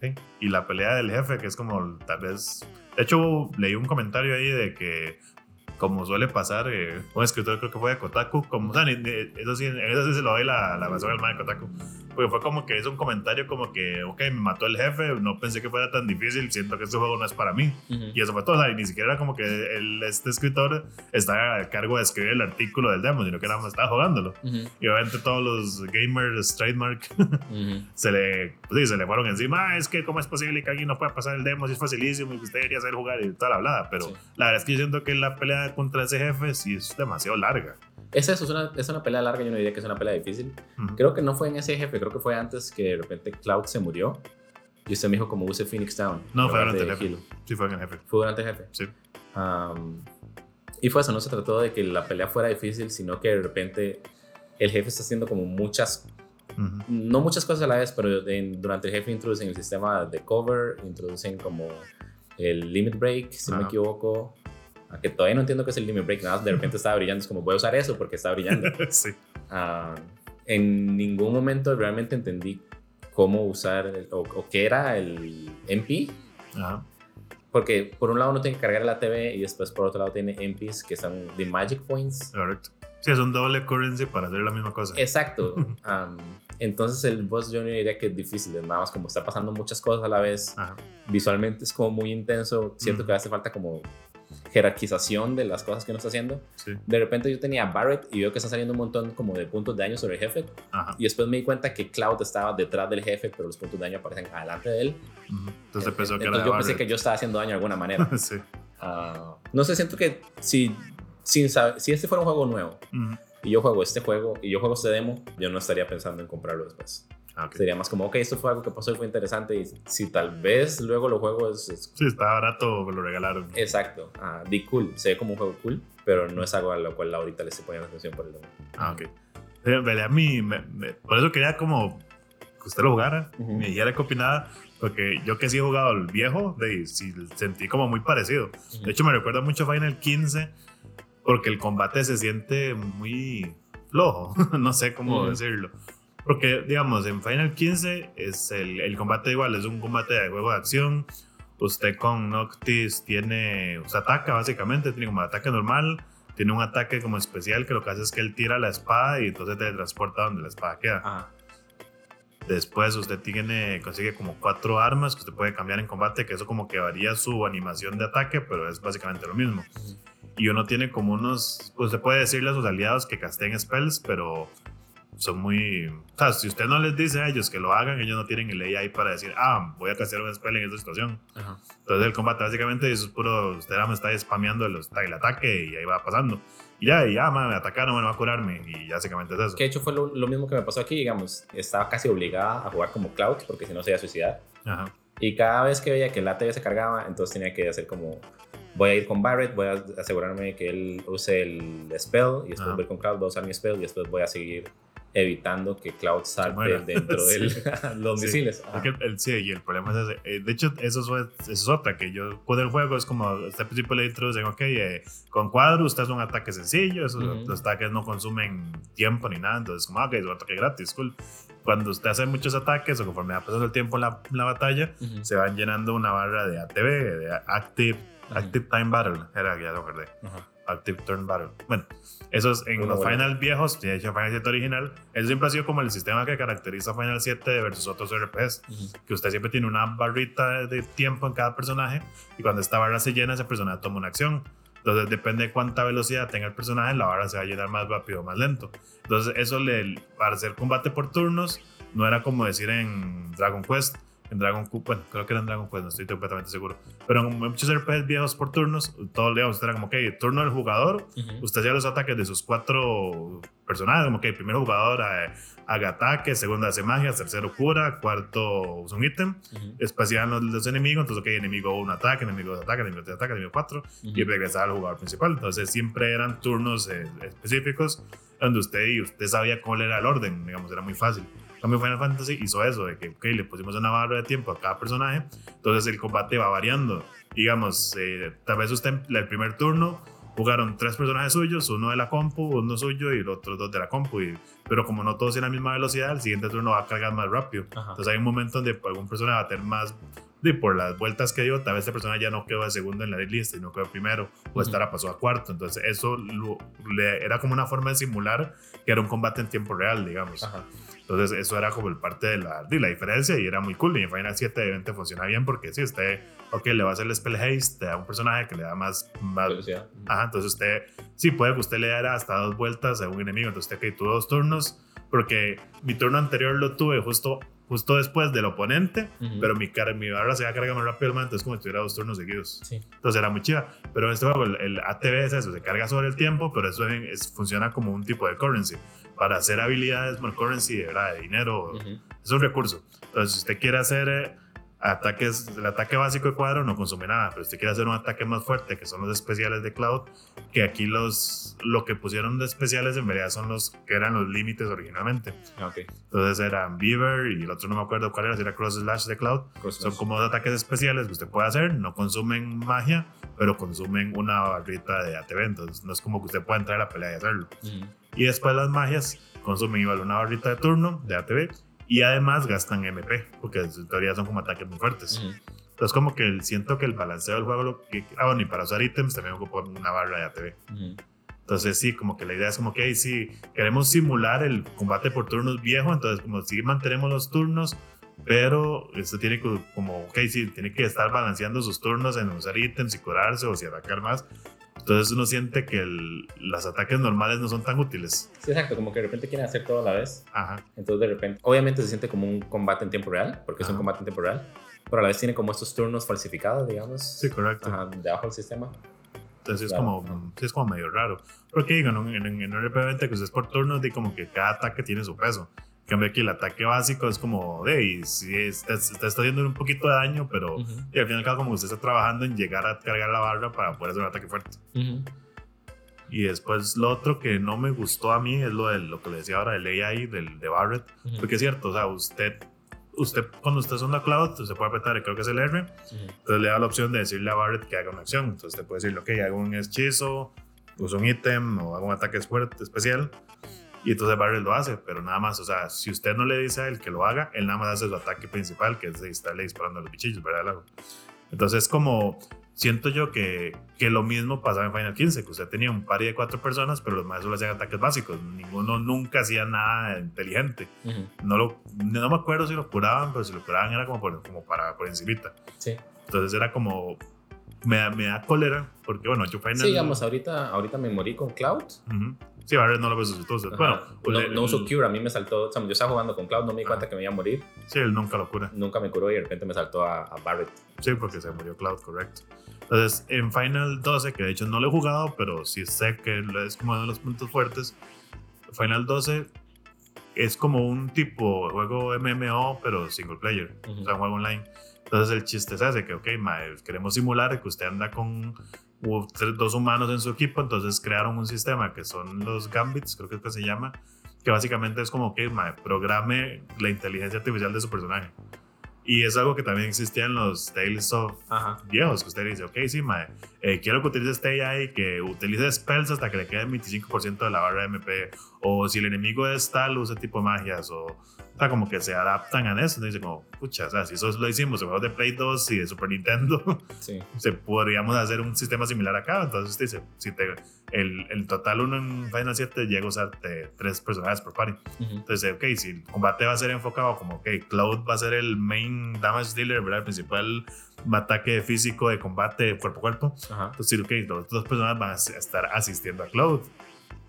Speaker 1: Sí. Y la pelea del jefe, que es como tal vez. De hecho, leí un comentario ahí de que, como suele pasar, eh, un escritor creo que fue de Kotaku, como, o sea, ni- ni- eso sí, se lo doy la, la razón al man de Kotaku, porque fue como que es un comentario como que, ok, me mató el jefe, no pensé que fuera tan difícil, siento que este juego no es para mí.
Speaker 2: Ujú.
Speaker 1: Y eso fue todo, o sea, y ni siquiera era como que el, este escritor estaba a cargo de escribir el artículo del demo, sino que nada más estaba jugándolo.
Speaker 2: Ujú.
Speaker 1: Y obviamente todos los gamers trademark (laughs)
Speaker 2: Ujú.
Speaker 1: se le, pues sí, se le fueron encima. "Ah, es que, ¿cómo es posible que alguien no pueda pasar el demo? Si es facilísimo y que usted debería saber jugar y toda la hablada. Pero
Speaker 2: Sí.
Speaker 1: la verdad es que yo siento que la pelea contra ese jefe sí es demasiado larga.
Speaker 2: Es eso, es una, es una pelea larga, yo no diría que es una pelea difícil.
Speaker 1: Ujú.
Speaker 2: Creo que no fue en ese jefe, creo que fue antes que de repente Cloud se murió. Y usted me dijo como use Phoenix Down.
Speaker 1: No, fue durante el jefe.
Speaker 2: Hilo.
Speaker 1: Sí, fue en el jefe.
Speaker 2: Fue durante el jefe.
Speaker 1: Sí.
Speaker 2: Am, y fue eso, no se trató de que la pelea fuera difícil, sino que de repente el jefe está haciendo como muchas,
Speaker 1: Ujú.
Speaker 2: no muchas cosas a la vez, pero en- durante el jefe introducen el sistema de cover, introducen como el limit break, si no me
Speaker 1: Ajá.
Speaker 2: equivoco. Que todavía no entiendo qué es el limit break, nada, más de repente estaba brillando, es como voy a usar eso porque está brillando. (laughs)
Speaker 1: sí.
Speaker 2: Ah, en ningún momento realmente entendí cómo usar el- o, o qué era el MP,
Speaker 1: Ajá.
Speaker 2: porque por un lado uno tiene que cargar la TV y después por otro lado tiene MPs que son de Magic Points.
Speaker 1: Correcto. Sí, es un doble currency para hacer la misma cosa.
Speaker 2: Exacto. (laughs) Am, entonces el boss no diría que es difícil, nada más como está pasando muchas cosas a la vez.
Speaker 1: Ajá.
Speaker 2: Visualmente es como muy intenso. Siento que hace falta como jerarquización de las cosas que uno está haciendo.
Speaker 1: Sí.
Speaker 2: De repente yo tenía Barrett y veo que está saliendo un montón como de puntos de daño sobre el jefe.
Speaker 1: Ajá.
Speaker 2: Y después me di cuenta que Cloud estaba detrás del jefe, pero los puntos de daño aparecen adelante de él.
Speaker 1: Ujú. Entonces pensó que
Speaker 2: Entonces
Speaker 1: era
Speaker 2: yo
Speaker 1: de
Speaker 2: pensé que
Speaker 1: Barrett.
Speaker 2: yo estaba haciendo daño de alguna manera. (laughs)
Speaker 1: sí.
Speaker 2: Ah, no sé, siento que si, sin saber, si este fuera un juego nuevo
Speaker 1: Ujú.
Speaker 2: y yo juego este juego y yo juego este demo, yo no estaría pensando en comprarlo después.
Speaker 1: Ah, ok.
Speaker 2: Sería más como, ok, esto fue algo que pasó y fue interesante y si tal vez luego lo juego es, es-
Speaker 1: Sí, está barato, me lo regalaron.
Speaker 2: exacto, ah, di cool, se ve como un juego cool, pero no es algo a lo cual ahorita le estoy poniendo atención por el demo.
Speaker 1: Ah, ok. En realidad, a mí, me- me- por eso quería como que usted lo jugara,
Speaker 2: Ujú.
Speaker 1: me dijera qué opinaba, porque yo que sí he jugado el viejo, de, sí, sentí como muy parecido. De hecho, me recuerda mucho a Final 15, porque el combate se siente muy flojo, (laughs) no sé cómo
Speaker 2: Ujú.
Speaker 1: decirlo. Porque, digamos, en Final 15 es el, el combate igual, es un combate de juego de acción. Usted con Noctis tiene, usted ataca básicamente, tiene como ataque normal, tiene un ataque como especial que lo que hace es que él tira la espada y entonces te transporta donde la espada queda.
Speaker 2: Ajá.
Speaker 1: Después usted tiene, consigue como cuatro armas que usted puede cambiar en combate, que eso como que varía su animación de ataque, pero es básicamente lo mismo. Y uno tiene como unos, se puede decirle a sus aliados que casteen spells, pero son muy... O sea, si usted no les dice a ellos que lo hagan, ellos no tienen el AI para decir, ah, voy a castear un spell en esta situación.
Speaker 2: Ajá.
Speaker 1: Entonces el combate básicamente eso es puro, usted más está spameando el, el ataque y ahí va pasando. Y ya, y ya, man, me atacaron, bueno, va a curarme. Y básicamente es eso.
Speaker 2: Que de hecho fue lo, lo mismo que me pasó aquí, digamos, estaba casi obligada a jugar como Cloud porque si no se iba a suicidar.
Speaker 1: Ajá.
Speaker 2: Y cada vez que veía que el ATV se cargaba, entonces tenía que hacer como, voy a ir con Barrett, voy a asegurarme que él use el spell, y después
Speaker 1: Ajá.
Speaker 2: voy con Cloud, voy a usar mi spell, y después voy a seguir evitando que Cloud salte dentro (laughs) de (laughs) los
Speaker 1: Sí.
Speaker 2: misiles.
Speaker 1: Es que el, sí, y el problema es ese. Eh, de hecho, eso es, eso es otra, que yo puedo el juego, es como, este principio le introducen, ok, eh, con cuadro usted es un ataque sencillo, esos
Speaker 2: Ujú.
Speaker 1: los ataques no consumen tiempo ni nada, entonces como, ok, es un ataque gratis, cool. Cuando usted hace muchos ataques o conforme va pasando el tiempo en la, la batalla,
Speaker 2: Ujú.
Speaker 1: se van llenando una barra de ATB, de Active,
Speaker 2: Ujú.
Speaker 1: Active Time Battle, era, ya lo acordé. Active Turn Battle. Bueno, esos en
Speaker 2: Una
Speaker 1: los
Speaker 2: buena.
Speaker 1: Final viejos, de hecho Final 7 original, eso siempre ha sido como el sistema que caracteriza Final 7 versus otros RPs,
Speaker 2: Ujú.
Speaker 1: que usted siempre tiene una barrita de tiempo en cada personaje y cuando esta barra se llena, ese personaje toma una acción. Entonces depende de cuánta velocidad tenga el personaje, la barra se va a llenar más rápido o más lento. Entonces eso le, para hacer combate por turnos no era como decir en Dragon Quest. En Dragon Quest, bueno, creo que era en Dragon Quest, no estoy completamente seguro. Pero en muchos RPGs viejos por turnos, todo, digamos, era como, ok, turno del jugador,
Speaker 2: Ujú.
Speaker 1: usted hacía los ataques de sus cuatro personajes, como que el primer jugador eh, haga ataque, segundo hace magia, tercero cura, cuarto usa un ítem,
Speaker 2: Ujú.
Speaker 1: después iban los, los enemigos, entonces ok, enemigo un ataque, enemigo dos ataques, enemigo tres ataques, enemigo cuatro, y
Speaker 2: Ujú.
Speaker 1: regresaba al jugador principal. Entonces siempre eran turnos eh, específicos donde usted y usted sabía cuál era el orden, digamos, era muy fácil. En cambio Final Fantasy hizo eso, de que ok, le pusimos una barra de tiempo a cada personaje, entonces el combate va variando. Digamos, eh, tal vez usted el primer turno jugaron tres personajes suyos, uno de la compu, uno suyo y los otros dos de la compu, y- pero como no todos tienen la misma velocidad, el siguiente turno va a cargar más rápido.
Speaker 2: Ajá.
Speaker 1: Entonces hay un momento donde algún personaje va a tener más, y por las vueltas que dio, tal vez esta persona ya no quedó de segundo en la lista y no quedó primero, o esta la pasó a cuarto. Entonces eso lo- le- era como una forma de simular que era un combate en tiempo real, digamos.
Speaker 2: Ajá.
Speaker 1: Entonces eso era como el parte de la, de la diferencia y era muy cool. Y en Final 7 evidentemente funciona bien porque si usted, ok, le va a hacer el spell haste, te da un personaje que le da más... más
Speaker 2: Velocidad.
Speaker 1: Ajá, entonces usted, sí, puede que usted le diera hasta dos vueltas a un enemigo. Entonces usted que tuvo dos turnos, porque mi turno anterior lo tuve justo, justo después del oponente,
Speaker 2: Ujú.
Speaker 1: pero mi, mi barra se va a cargar más rápido, man, entonces como si tuviera dos turnos seguidos.
Speaker 2: Sí.
Speaker 1: Entonces era muy chiva. Pero en este juego el, el ATV es eso, se carga sobre el tiempo, pero eso es- es- funciona como un tipo de currency. Para hacer habilidades, bueno, currency, ¿verdad? De dinero, es un recurso. Entonces, si usted quiere hacer, eh, ataques, el ataque básico de cuadro no consume nada, pero usted quiere hacer un ataque más fuerte, que son los especiales de Cloud, que aquí los, lo que pusieron de especiales en realidad son los que eran los límites originalmente.
Speaker 2: Ah, Ok.
Speaker 1: Entonces eran Beaver y el otro no me acuerdo cuál era, si era Cross Slash de Cloud.
Speaker 2: Cross
Speaker 1: Son
Speaker 2: slash.
Speaker 1: como dos ataques especiales que usted puede hacer, no consumen magia, pero consumen una barrita de ATV, entonces no es como que usted pueda entrar a la pelea y hacerlo.
Speaker 2: Ujú.
Speaker 1: Y después las magias consumen igual una barrita de turno de ATV y además gastan MP, porque en teoría son como ataques muy fuertes.
Speaker 2: Ujú.
Speaker 1: Entonces como que el- siento que el balanceo del juego, lo que, ah bueno, y para usar ítems también ocupa una barra de ATV.
Speaker 2: Ujú.
Speaker 1: Entonces sí, como que la idea es como que hey, sí, queremos simular el combate por turnos viejo, entonces como sí mantenemos los turnos, pero esto tiene que, como, ok, sí, tiene que estar balanceando sus turnos en usar ítems y curarse o si atacar más. Entonces uno siente que el- los ataques normales no son tan útiles.
Speaker 2: Sí, exacto, como que de repente quieren hacer todo a la vez.
Speaker 1: Ajá.
Speaker 2: Entonces de repente, obviamente se siente como un combate en tiempo real, porque es un
Speaker 1: Ajá.
Speaker 2: combate en tiempo real, pero a la vez tiene como estos turnos falsificados, digamos,
Speaker 1: Sí, correcto.
Speaker 2: ajá, debajo del sistema.
Speaker 1: Entonces es,
Speaker 2: Claro.
Speaker 1: como, sí, es como medio raro. Porque digo, en, en, en un RP20 que usted es por turnos, de como que cada ataque tiene su peso. Cambio aquí el ataque básico es como, de, y si está, está, haciendo un poquito de daño, pero
Speaker 2: Ujú.
Speaker 1: y al final como usted está trabajando en llegar a cargar la barra para poder hacer un ataque fuerte.
Speaker 2: Ujú.
Speaker 1: Y después lo otro que no me gustó a mí es lo, de, lo que le decía ahora del AI, del, de Barret.
Speaker 2: Ujú.
Speaker 1: Porque es cierto, o sea, usted, usted cuando usted es una cloud, usted puede apretar, creo que es el R, entonces le da la opción de decirle a Barret que haga una acción. Entonces te puede decirle, ok, hago un hechizo, uso un ítem o hago un ataque fuerte, especial. Y entonces Barret lo hace, pero nada más, o sea, si usted no le dice a él que lo haga, él nada más hace su ataque principal, que es estarle disparando a los bichillos, ¿verdad? Entonces como, siento yo que, que lo mismo pasaba en Final 15, que usted tenía un par de cuatro personas, pero los más solo hacían ataques básicos, ninguno nunca hacía nada inteligente.
Speaker 2: Ujú.
Speaker 1: No, lo, no me acuerdo si lo curaban, pero si lo curaban era como, por, como para por encimita.
Speaker 2: Sí.
Speaker 1: Entonces era como. Me, da- me da cólera, porque bueno, yo Final.
Speaker 2: Sí, digamos, ahorita, ahorita me morí con Cloud.
Speaker 1: Ujú. Sí, Barret no lo resucitó.
Speaker 2: Ajá.
Speaker 1: Bueno,
Speaker 2: no,
Speaker 1: el-
Speaker 2: no uso Cure, a mí me saltó, o sea, yo estaba jugando con Cloud, no me di cuenta
Speaker 1: Ajá.
Speaker 2: que me iba a morir,
Speaker 1: Sí, él nunca lo cura.
Speaker 2: nunca me curó y de repente me saltó a, a Barrett.
Speaker 1: Sí, porque se murió Cloud, correcto. Entonces, en Final 12, que de hecho no lo he jugado, pero sí sé que es como uno de los puntos fuertes. Final 12 es como un tipo juego MMO, pero single player,
Speaker 2: Ujú.
Speaker 1: o sea, un juego online. Entonces, el chiste es ese: que, ok, mae, queremos simular que usted anda con tres- dos humanos en su equipo, entonces crearon un sistema que son los Gambits, creo que es que se llama, que básicamente es como que mae, programe la inteligencia artificial de su personaje. Y es algo que también existía en los Tales of
Speaker 2: Ajá.
Speaker 1: viejos, que usted dice, ok, sí, mae, eh, quiero que utilice este AI, que utilice spells hasta que le quede el 25% de la barra de MP, o si el enemigo es tal, use tipo magias, o, o sea, como que se adaptan a eso, dice como, pucha, o sea, si eso lo hicimos en juegos de Play 2 y de Super Nintendo, (laughs)
Speaker 2: Sí.
Speaker 1: se podríamos hacer un sistema similar acá, entonces usted dice, si te, el, el total uno en Final 7 llega a usar tres personajes por party,
Speaker 2: Ujú.
Speaker 1: entonces, ok, si el combate va a ser enfocado como, ok, Cloud va a ser el main damage dealer, ¿verdad? El principal ataque físico de combate cuerpo a cuerpo.
Speaker 2: Ajá.
Speaker 1: Entonces, ok, las dos personas van a estar asistiendo a Cloud.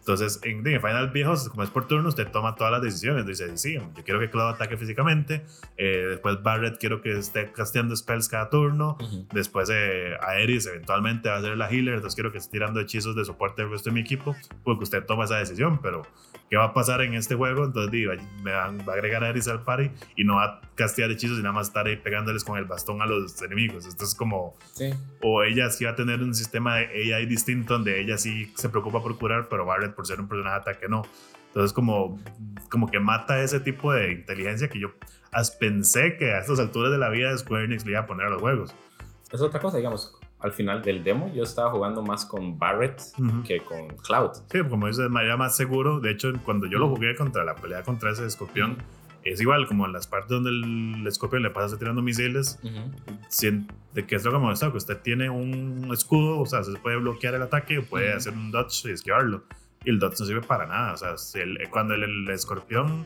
Speaker 1: Entonces, en, en Final Viejos, como es por turno, usted toma todas las decisiones. Dice, sí, yo quiero que Cloud ataque físicamente. eh, después Barrett quiero que esté casteando spells cada turno.
Speaker 2: Ujú.
Speaker 1: Después eh, Aeris eventualmente va a ser la healer, entonces quiero que esté tirando hechizos de soporte al resto de mi equipo, porque usted toma esa decisión, pero ¿qué va a pasar en este juego? Entonces digo, me van- va a agregar a Aeris al party y no va a castear hechizos y nada más estar ahí pegándoles con el bastón a los enemigos. Esto es como,
Speaker 2: Sí.
Speaker 1: o ella sí va a tener un sistema de AI distinto donde ella sí se preocupa por curar, pero Barrett por ser un personaje ataque no. Entonces como, como que mata ese tipo de inteligencia que yo pensé que a estas alturas de la vida Square Enix le iba a poner a los juegos.
Speaker 2: Es otra cosa, digamos. Al final del demo yo estaba jugando más con Barrett
Speaker 1: Ujú.
Speaker 2: que con Cloud.
Speaker 1: Sí, como dices, de manera más seguro. De hecho, cuando yo lo jugué contra la pelea contra ese escorpión, es igual, como en las partes donde el escorpión le pasa tirando misiles, sien- de que es lo que me molesta, que usted tiene un escudo, o sea, se puede bloquear el ataque, puede
Speaker 2: Ujú.
Speaker 1: hacer un dodge y esquivarlo. Y el dodge no sirve para nada. O sea, si el- cuando el, el escorpión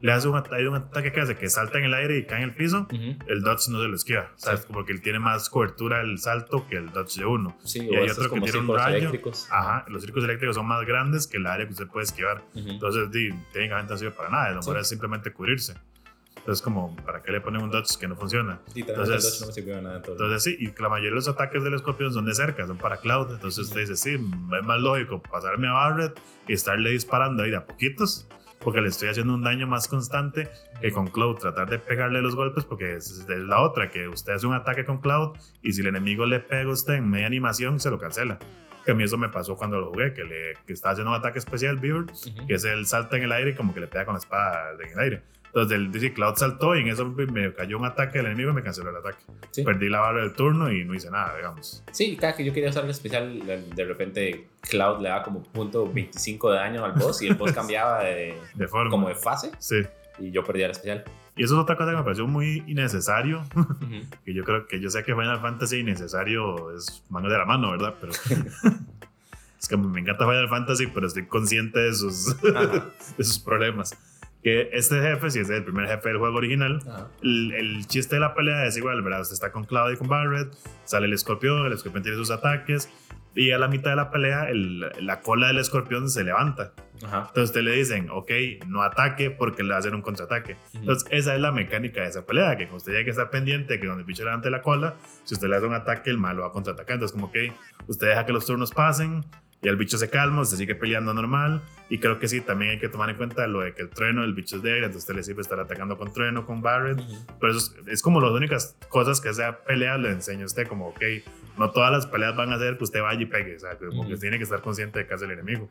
Speaker 1: le hace un, hay un ataque que hace que salta en el aire y cae en el piso,
Speaker 2: Ujú.
Speaker 1: el dodge no se lo esquiva. O sea,
Speaker 2: Sí.
Speaker 1: es porque él tiene más cobertura el salto que el dodge de uno.
Speaker 2: Sí,
Speaker 1: Y hay otro que
Speaker 2: como
Speaker 1: tiene un rayo.
Speaker 2: eléctricos.
Speaker 1: Ajá, los circos eléctricos son más grandes que el área que usted puede esquivar.
Speaker 2: Ujú.
Speaker 1: Entonces, di, técnicamente no sirve para nada. Lo mejor
Speaker 2: Sí.
Speaker 1: es simplemente cubrirse. Entonces, como, ¿para qué le ponen un dodge que no funciona?
Speaker 2: Literalmente
Speaker 1: entonces-
Speaker 2: el no me sirvió nada. Entonces,
Speaker 1: Entonces, sí, y que la mayoría de los ataques del escorpión son de cerca, son para Cloud. Entonces, usted dice, sí, es más lógico pasarme a Barret y estarle disparando ahí de a poquitos porque le estoy haciendo un daño más constante que con Cloud. Tratar de pegarle los golpes, porque es, es la otra, que usted hace un ataque con Cloud y si el enemigo le pega a usted en media animación, se lo cancela. Que a mí eso me pasó cuando lo jugué, que, le, que estaba haciendo un ataque especial, Beard,
Speaker 2: Ujú.
Speaker 1: que es el salta en el aire y como que le pega con la espada en el aire. Entonces el dice Cloud saltó y en eso me cayó un ataque del enemigo y me canceló el ataque.
Speaker 2: Sí.
Speaker 1: Perdí la barra del turno y no hice nada, digamos.
Speaker 2: Sí, cada que yo quería usar el especial, de repente Cloud le daba como punto 25 de daño al boss y el boss (laughs) cambiaba de,
Speaker 1: De forma.
Speaker 2: como de fase
Speaker 1: Sí.
Speaker 2: y yo perdía el especial.
Speaker 1: Y eso es otra cosa que me pareció muy innecesario. (laughs)
Speaker 2: Ujú.
Speaker 1: que yo creo que yo sé que Final Fantasy innecesario es mano de la mano, ¿verdad? Pero (laughs) es que me encanta Final Fantasy, pero estoy consciente de sus, de sus problemas. Que este jefe, si es el primer jefe del juego original, el, el chiste de la pelea es igual, ¿verdad? Usted está con Cloud y con Barret, sale el escorpión, el escorpión tiene sus ataques, y a la mitad de la pelea el- la cola del escorpión se levanta.
Speaker 2: Ajá.
Speaker 1: Entonces usted le dicen, ok, no ataque porque le va a hacer un contraataque. Entonces esa es la mecánica de esa pelea, que usted tiene que estar pendiente que cuando el bicho levante la cola, si usted le hace un ataque, el malo va a contraatacar. Entonces como que usted deja que los turnos pasen y el bicho se calma, usted sigue peleando normal. Y creo que sí, también hay que tomar en cuenta lo de que el trueno, el bicho es débil, entonces usted le sirve estar atacando con trueno, con Barret.
Speaker 2: Ujú.
Speaker 1: Pero eso es, es como las únicas cosas que esa pelea le enseña a usted, como, ok, no todas las peleas van a ser que usted vaya y pegue, o sea, como
Speaker 2: Ujú.
Speaker 1: que tiene que estar consciente de que hace el enemigo.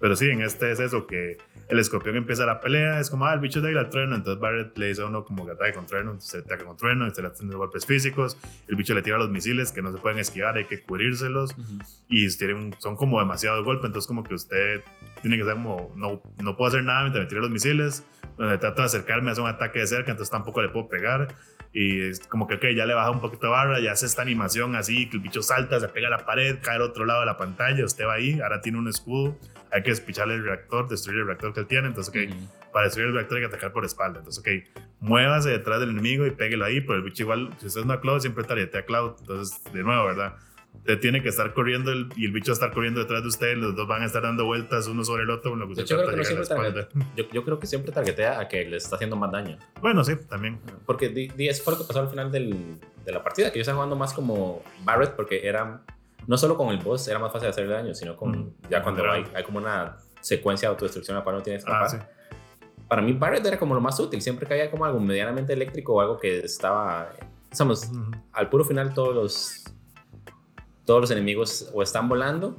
Speaker 1: Pero sí, en este es eso, que el escorpión empieza la pelea, es como, ah, el bicho es débil al trueno, entonces Barrett le dice a uno como que ataque con trueno, se ataca con trueno, se le hacen golpes físicos, el bicho le tira los misiles que no se pueden esquivar, hay que cubrírselos,
Speaker 2: Ujú.
Speaker 1: y tienen, son como demasiados golpes, entonces como que usted tiene que ser como, no, no puedo hacer nada mientras me tire los misiles, donde trato de acercarme, hace un ataque de cerca, entonces tampoco le puedo pegar, y es como que ok, ya le baja un poquito de barra, ya hace esta animación así, que el bicho salta, se pega a la pared, cae al otro lado de la pantalla, usted va ahí, ahora tiene un escudo, hay que despicharle el reactor, destruir el reactor que él tiene, entonces ok, para destruir el reactor hay que atacar por espalda. Entonces, ok, muévase detrás del enemigo y péguelo ahí, pero el bicho igual, si usted es una Cloud, siempre targetea a Cloud. Entonces, de nuevo, ¿verdad? Usted tiene que estar corriendo el- y el bicho va a estar corriendo detrás de usted, los dos van a estar dando vueltas uno sobre el otro, con lo que
Speaker 2: hecho, creo que no siempre
Speaker 1: espalda.
Speaker 2: Yo, yo creo que siempre targetea a que le está haciendo más daño.
Speaker 1: Bueno, sí, también.
Speaker 2: Porque di, di- eso fue lo que pasó al final del- de la partida, que yo estaba jugando más como Barrett porque era, no solo con el boss era más fácil hacerle daño, sino con
Speaker 1: Ujú.
Speaker 2: ya cuando hay, hay como una secuencia de autodestrucción a la cual no tienes que.
Speaker 1: Ah, sí.
Speaker 2: Para mí Barrett era como lo más útil, siempre caía como algo medianamente eléctrico o algo que estaba, digamos, al puro final todos los, todos los enemigos o están volando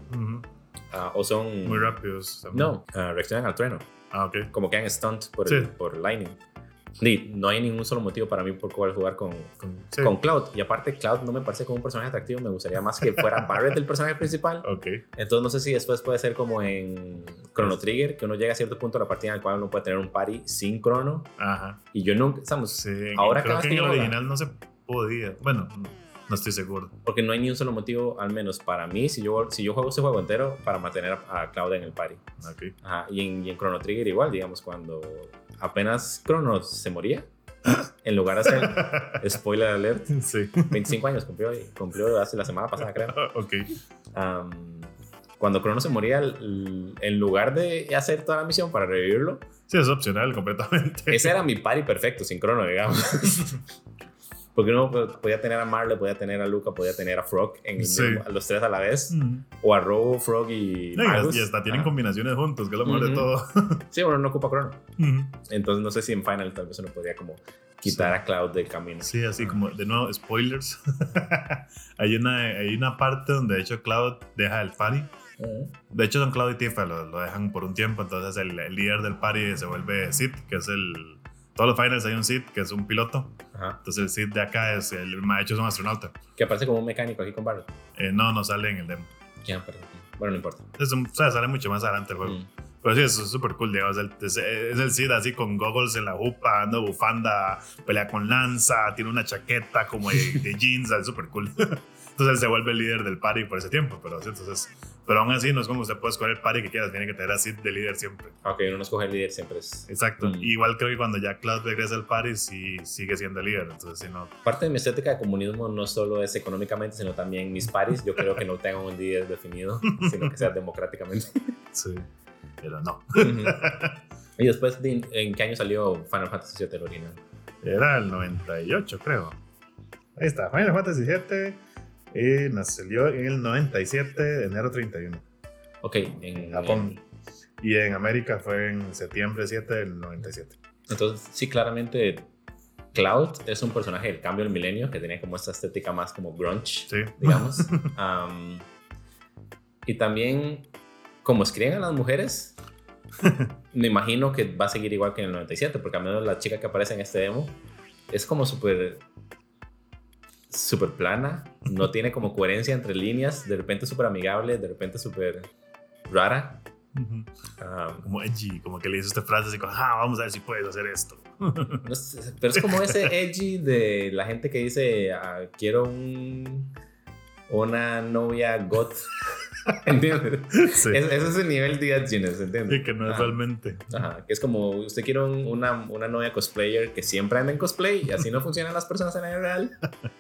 Speaker 2: ah, o son...
Speaker 1: Muy rápidos. también.
Speaker 2: No, ah, reaccionan al trueno,
Speaker 1: Ah, ok.
Speaker 2: como quedan stunt por,
Speaker 1: Sí.
Speaker 2: el, por lightning. Di, no hay ningún solo motivo para mí por cual jugar con,
Speaker 1: Con, sí.
Speaker 2: con Cloud. Y aparte, Cloud no me parece como un personaje atractivo. Me gustaría más que fuera (laughs) Barrett el personaje principal.
Speaker 1: Ok.
Speaker 2: Entonces, no sé si después puede ser como en Chrono Trigger, que uno llega a cierto punto de la partida en el cual uno puede tener un party sin Chrono.
Speaker 1: Ajá.
Speaker 2: Y yo nunca, estamos,
Speaker 1: Sí.
Speaker 2: Ahora
Speaker 1: creo que en el original no se podía. Bueno, no, estoy seguro.
Speaker 2: porque no hay ni un solo motivo, al menos para mí, si yo, si yo juego este juego entero, para mantener a, a Cloud en el party.
Speaker 1: Ok.
Speaker 2: Ajá, y, en, y en Chrono Trigger igual, digamos, cuando apenas Chrono se moría, en lugar de hacer, (laughs) spoiler alert,
Speaker 1: Sí.
Speaker 2: 25 años cumplió, cumplió hace la semana pasada, creo. (laughs)
Speaker 1: ok.
Speaker 2: Am, cuando Crono se moría, en lugar de hacer toda la misión para revivirlo,
Speaker 1: Sí, es opcional completamente.
Speaker 2: ese era mi (laughs) party perfecto, sin Crono, digamos. Porque uno po- podía tener a Marle, podía tener a Luca, podía tener a Frog, en el
Speaker 1: Sí.
Speaker 2: mismo- a los tres a la vez,
Speaker 1: Ujú.
Speaker 2: o a Robo, Frog y
Speaker 1: No, y hasta tienen combinaciones juntos, que es lo mejor de todo. (laughs)
Speaker 2: Sí, uno no ocupa Crono. Entonces no sé si en Final tal vez uno podría como quitar
Speaker 1: Sí.
Speaker 2: a Cloud del camino.
Speaker 1: Sí, así como, de nuevo, spoilers. (laughs) hay, una, hay una parte donde de hecho Cloud deja el party. De hecho, son Cloud y Tifa lo, lo dejan por un tiempo, entonces el, el líder del party se vuelve Sid, que es el... Todos los finals hay un Sid, que es un piloto.
Speaker 2: Ajá.
Speaker 1: Entonces el Sid de acá es el... Hecho es un astronauta.
Speaker 2: Que aparece como un mecánico aquí con Barret.
Speaker 1: Eh, no, no sale en el demo.
Speaker 2: Ya, perdón. Bueno, no importa.
Speaker 1: Es un- o sea, sale mucho más adelante el juego.
Speaker 2: Mm.
Speaker 1: Pero sí, es súper cool, digamos. Es, el Sid así con goggles en la jupa, anda bufanda, pelea con lanza, tiene una chaqueta como de, de (laughs) jeans, es súper cool. (laughs) Entonces él se vuelve el líder del party por ese tiempo, pero sí, entonces... Pero aún así no es como usted puede escoger el party que quieras, tiene que tener a Sid de líder siempre.
Speaker 2: Ok, uno no escoge el líder, siempre es...
Speaker 1: Exacto.
Speaker 2: Mm.
Speaker 1: Igual creo que cuando ya Cloud regresa al party, sí sigue siendo el líder. Entonces, si no...
Speaker 2: Parte de mi estética de comunismo no solo es económicamente, sino también mis paris. Yo creo que no tengan un líder definido, (laughs) sino que sea democráticamente.
Speaker 1: Sí. Pero no. (laughs)
Speaker 2: y después, de- ¿en qué año salió Final Fantasy VII el original?
Speaker 1: Era el 98, creo. Ahí está, Final Fantasy VII. Y nos salió en el 97, de enero 31.
Speaker 2: Ok, en
Speaker 1: Japón. Y en América fue en septiembre 7 del 97.
Speaker 2: Entonces, sí, claramente Cloud es un personaje del cambio del milenio que tiene como esta estética más como grunge,
Speaker 1: Sí.
Speaker 2: digamos. (laughs) Am, y también, como escriben a las mujeres, (laughs) me imagino que va a seguir igual que en el 97, porque al menos la chica que aparece en este demo es como súper súper plana, no tiene como coherencia entre líneas, de repente súper amigable, de repente súper rara. Am,
Speaker 1: Como edgy, como que le dice usted frases así como, ah, vamos a ver si puedes hacer esto.
Speaker 2: No sé, pero es como ese edgy de la gente que dice, ah, quiero un, una novia goth. (laughs) ¿Entiendes?
Speaker 1: Sí.
Speaker 2: Es, ese es el nivel de edginess, ¿entiendes?
Speaker 1: Sí, que no es
Speaker 2: Ajá.
Speaker 1: realmente.
Speaker 2: Ajá, que es como, usted quiere un- una, una novia cosplayer que siempre anda en cosplay y así no funcionan las personas en la vida real. (laughs)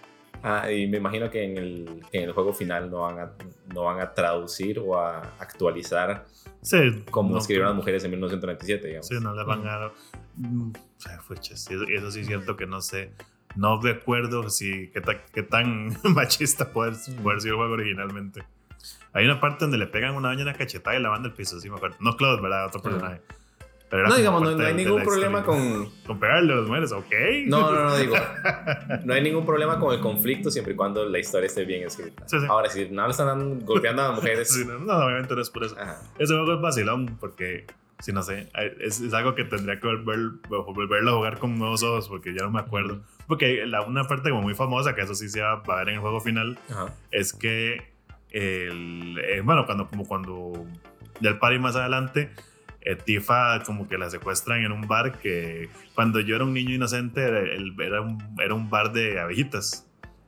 Speaker 2: Ah, y me imagino que en, el, que en el juego final no van, a, no van a traducir o a actualizar
Speaker 1: Sí,
Speaker 2: como
Speaker 1: no,
Speaker 2: escribieron las mujeres en 1997, digamos.
Speaker 1: Sí, no le van a. Mm, Eso, sí es cierto que no sé. No recuerdo si qué, ta- qué tan (laughs) machista puede, puede ser el juego originalmente. Hay una parte donde le pegan una doña una cachetada y la van del piso, sí me acuerdo. No Cloud, ¿verdad? Otro personaje. Pero
Speaker 2: No, digamos, no, no hay ningún problema con,
Speaker 1: Con pegarle a las mujeres, ok.
Speaker 2: No, no, no, digo. (laughs) No hay ningún problema con el conflicto siempre y cuando la historia esté bien escrita.
Speaker 1: Sí, sí.
Speaker 2: Ahora, si no le están golpeando a las mujeres. (laughs)
Speaker 1: Sí, no, no, obviamente no es por eso.
Speaker 2: ajá.
Speaker 1: Ese juego es vacilón porque, si no sé, es, es algo que tendría que volver, volverlo a jugar con nuevos ojos porque ya no me acuerdo. Porque la, una parte como muy famosa, que eso sí se va a ver en el juego final,
Speaker 2: Ajá.
Speaker 1: es que, el, eh, bueno, cuando, como cuando del party más adelante, Tifa como que la secuestran en un bar que cuando yo era un niño inocente era, un, era un bar de abejitas.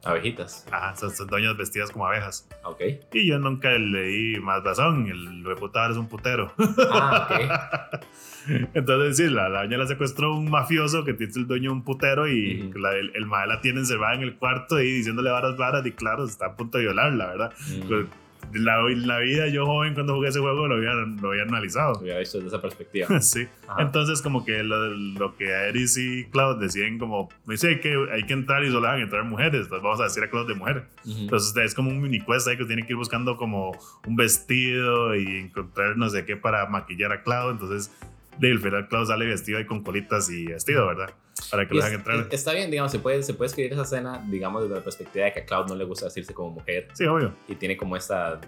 Speaker 2: Abejitas.
Speaker 1: Ajá, son, son doñas vestidas como abejas.
Speaker 2: Ok.
Speaker 1: Y yo nunca le di más razón. El reputador es un putero.
Speaker 2: Ah, ok. (laughs)
Speaker 1: Entonces, sí, la, la doña la secuestró un mafioso que tiene el dueño de un putero y la- el, el la tiene encerrada en el cuarto y diciéndole varas, varas. Y claro, está a punto de violarla, ¿verdad?
Speaker 2: Mm,
Speaker 1: Pues, la, la vida, yo joven, cuando jugué ese juego, lo había, lo había analizado.
Speaker 2: hubiera visto desde esa perspectiva. (laughs)
Speaker 1: Sí.
Speaker 2: Ajá.
Speaker 1: Entonces, como que lo, lo que Eris y Cloud deciden, como, me dice hay que, hay que entrar y solo van a entrar mujeres. Entonces, vamos a decir a Cloud de mujer.
Speaker 2: Ujú.
Speaker 1: Entonces es como un mini quest ahí que tiene que ir buscando como un vestido y encontrar no sé qué para maquillar a Cloud. Entonces, de al final Cloud sale vestido ahí con colitas y vestido, ¿verdad? Para que
Speaker 2: Y
Speaker 1: lo dejen entrar.
Speaker 2: es- está bien, digamos, se puede, se puede escribir esa escena, digamos, desde la perspectiva de que a Cloud no le gusta decirse como mujer
Speaker 1: Sí, obvio.
Speaker 2: y tiene como esta.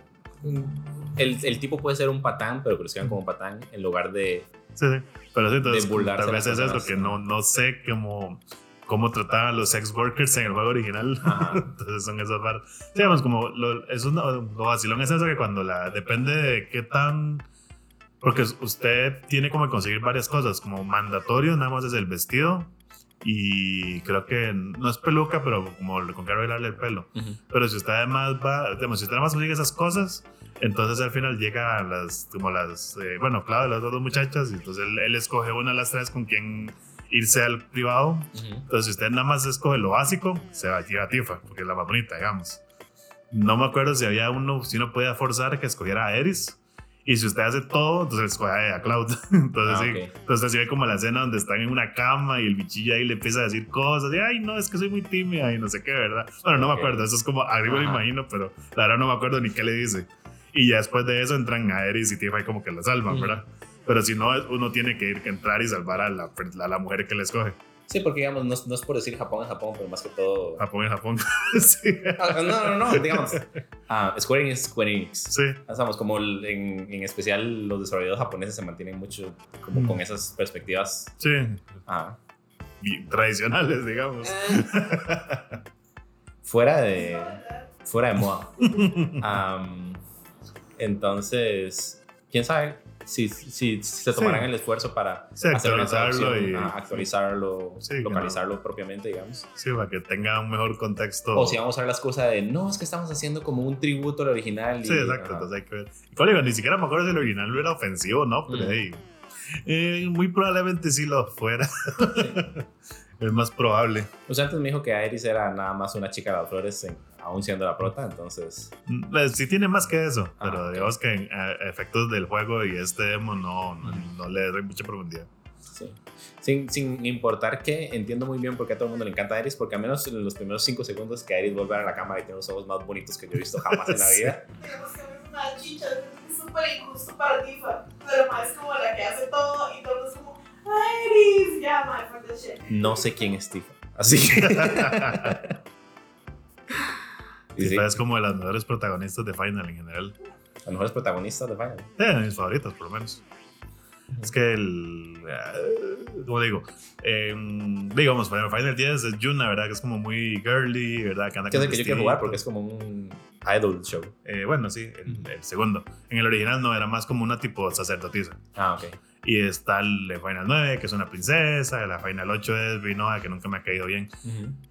Speaker 2: El, el tipo puede ser un patán, pero que lo escriban como patán en lugar de.
Speaker 1: Sí, sí. Pero sí, entonces tal vez es eso, que no, no sé cómo, cómo trataban a los sex workers en el juego original.
Speaker 2: Ajá. (laughs)
Speaker 1: Entonces son esas barras. Sí, digamos, como lo, es una- lo vacilón es eso que cuando la depende de qué tan. Porque usted tiene como que conseguir varias cosas, como mandatorio, nada más es el vestido. Y creo que no es peluca, pero como con que arreglarle el pelo.
Speaker 2: Ujú.
Speaker 1: Pero si usted además va, digamos, si usted además consigue esas cosas, entonces al final llega a las, como las, eh, bueno, claro, las dos muchachas, y entonces él, él escoge una de las tres con quien irse al privado.
Speaker 2: Ujú.
Speaker 1: Entonces si usted nada más escoge lo básico, se va a ir a Tifa, porque es la más bonita, digamos. No me acuerdo si había uno, si uno podía forzar que escogiera a Eris. Y si usted hace todo, entonces escoge a Cloud. (laughs) Entonces,
Speaker 2: Ah,
Speaker 1: sí,
Speaker 2: ok.
Speaker 1: entonces se ve como la escena donde están en una cama y el bichillo ahí le empieza a decir cosas. Y, ay, no, es que soy muy tímida y no sé qué, ¿verdad? Bueno, no me acuerdo. Eso es como, arriba lo imagino, pero la verdad no me acuerdo ni qué le dice. Y ya después de eso entran a Eris y Tifa y como que la salvan,
Speaker 2: Ujú.
Speaker 1: ¿verdad? Pero si no, uno tiene que ir que entrar y salvar a la, a la mujer que le escoge.
Speaker 2: Sí, porque digamos, no, es- no es por decir Japón en Japón, pero más que todo.
Speaker 1: Japón en Japón. (laughs) sí.
Speaker 2: Ah, no, no, no, digamos. ah, Square Enix es Square Enix.
Speaker 1: Sí.
Speaker 2: Estamos como en, en especial los desarrolladores japoneses se mantienen mucho como
Speaker 1: Mm.
Speaker 2: con esas perspectivas.
Speaker 1: Sí.
Speaker 2: ah,
Speaker 1: tradicionales, digamos. (laughs)
Speaker 2: fuera de fuera de moda. (laughs) Am, entonces, quién sabe si, si se tomarán
Speaker 1: Sí.
Speaker 2: el esfuerzo para
Speaker 1: Sí,
Speaker 2: hacer una
Speaker 1: actualizarlo y-
Speaker 2: actualizarlo,
Speaker 1: Sí, que
Speaker 2: localizarlo propiamente, digamos.
Speaker 1: Sí, para que tenga un mejor contexto.
Speaker 2: O si vamos a ver la excusa de no, es que estamos haciendo como un tributo al original. y-
Speaker 1: Sí, exacto.
Speaker 2: ajá.
Speaker 1: Entonces hay que ver. Y, como digo, ni siquiera me acuerdo si el original era ofensivo o no, pero
Speaker 2: Mm.
Speaker 1: hey, eh, muy probablemente sí lo fuera. (laughs) es más probable.
Speaker 2: Pues antes me dijo que Iris era nada más una chica de las flores, en- aún siendo la prota, entonces.
Speaker 1: Eh, Sí tiene más que eso,
Speaker 2: Ah,
Speaker 1: pero
Speaker 2: ok.
Speaker 1: digamos que en eh, efectos del juego y este demo no, no, no le doy mucha profundidad.
Speaker 2: Sí. Sin, sin importar que entiendo muy bien por qué a todo el mundo le encanta Iris, porque al menos en los primeros 5 segundos que Iris vuelve a la cámara y tiene los ojos más bonitos que yo he visto jamás en la (laughs) vida.
Speaker 3: Digamos que a me da chicha, es súper injusto para Tifa. Pero ma es como la que hace todo y todo es como, ay, Iris, ya, the shit.
Speaker 2: No sé quién es Tifa. Así que. (laughs) Sí,
Speaker 1: es como de las mejores protagonistas de Final en general.
Speaker 2: los mejores protagonistas de Final.
Speaker 1: Eh, de mis favoritas, por lo menos. Es que el. eh, ¿Cómo digo? Eh, digamos, Final Final 10 es Yuna, ¿verdad? Que es como muy girly, ¿verdad? Que anda
Speaker 2: Que es el que yo quiero jugar porque es como un idol show.
Speaker 1: Eh, bueno, sí, el, el segundo. En el original no, era más como una tipo sacerdotisa.
Speaker 2: Ah, ok.
Speaker 1: Y está el Final 9, que es una princesa. La Final 8 es Rinoa, que nunca me ha caído bien.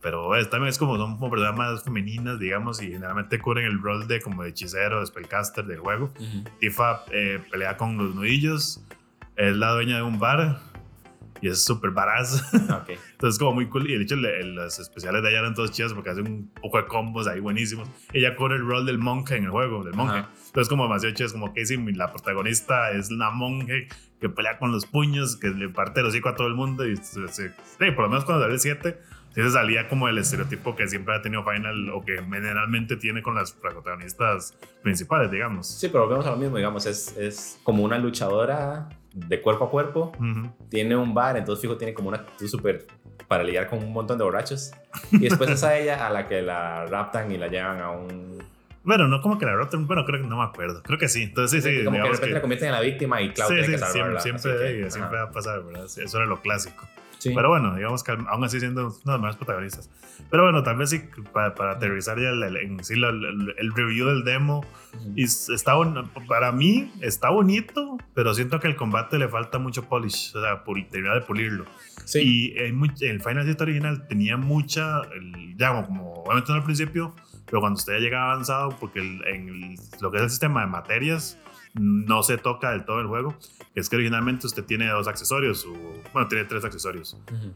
Speaker 1: Pero es, también es como, son como personas más femeninas, digamos, y generalmente cubren el rol de como de hechicero, de spellcaster del juego. Tifa eh, pelea con los nudillos, es la dueña de un bar y es súper baraz.
Speaker 2: Ah, ok. (laughs)
Speaker 1: Entonces, como muy cool. Y de hecho, le- los especiales de ella eran todos chidos porque hacen un poco de combos ahí buenísimos. Ella corre el rol del monje en el juego, del monje.
Speaker 2: Ajá.
Speaker 1: Entonces, como demasiado chido, es como que sí, la protagonista es una monje que pelea con los puños, que le parte el hocico a todo el mundo. Y se- se- sí, por lo menos cuando salió el 7, sí se salía como el estereotipo que siempre ha tenido Final o que generalmente tiene con las protagonistas principales, digamos.
Speaker 2: Sí, pero volvemos a lo mismo, digamos, es, es como una luchadora de cuerpo a cuerpo,
Speaker 1: Ujú.
Speaker 2: tiene un bar, entonces fijo tiene como una actitud súper para lidiar con un montón de borrachos. Y después es a ella a la que la raptan y la llevan a un...
Speaker 1: Bueno, no como que la Rotten, bueno, creo que no me acuerdo. Creo que sí. Entonces, sí, sí.
Speaker 2: como que de repente la convierten en la víctima y Cloud
Speaker 1: sí,
Speaker 2: tiene
Speaker 1: sí,
Speaker 2: que
Speaker 1: siempre,
Speaker 2: salvarla.
Speaker 1: siempre,
Speaker 2: así que,
Speaker 1: siempre va a pasar, ¿verdad? Sí, Eso era lo clásico.
Speaker 2: Sí.
Speaker 1: Pero bueno, digamos que aún así siendo uno de los mejores protagonistas. Pero bueno, vez sí, para, para aterrizar ya el, el- sí el, el review del demo, y está para mí está bonito, pero siento que el combate le falta mucho polish, o sea, pul- terminar de pulirlo.
Speaker 2: Sí.
Speaker 1: Y much- el Final 7 original tenía mucha, el, ya como, obviamente no al principio, pero cuando usted ya llega avanzado, porque el- en el- lo que es el sistema de materias no se toca del todo el juego, es que originalmente usted tiene dos accesorios, su, bueno, tiene tres accesorios,
Speaker 2: Ujú.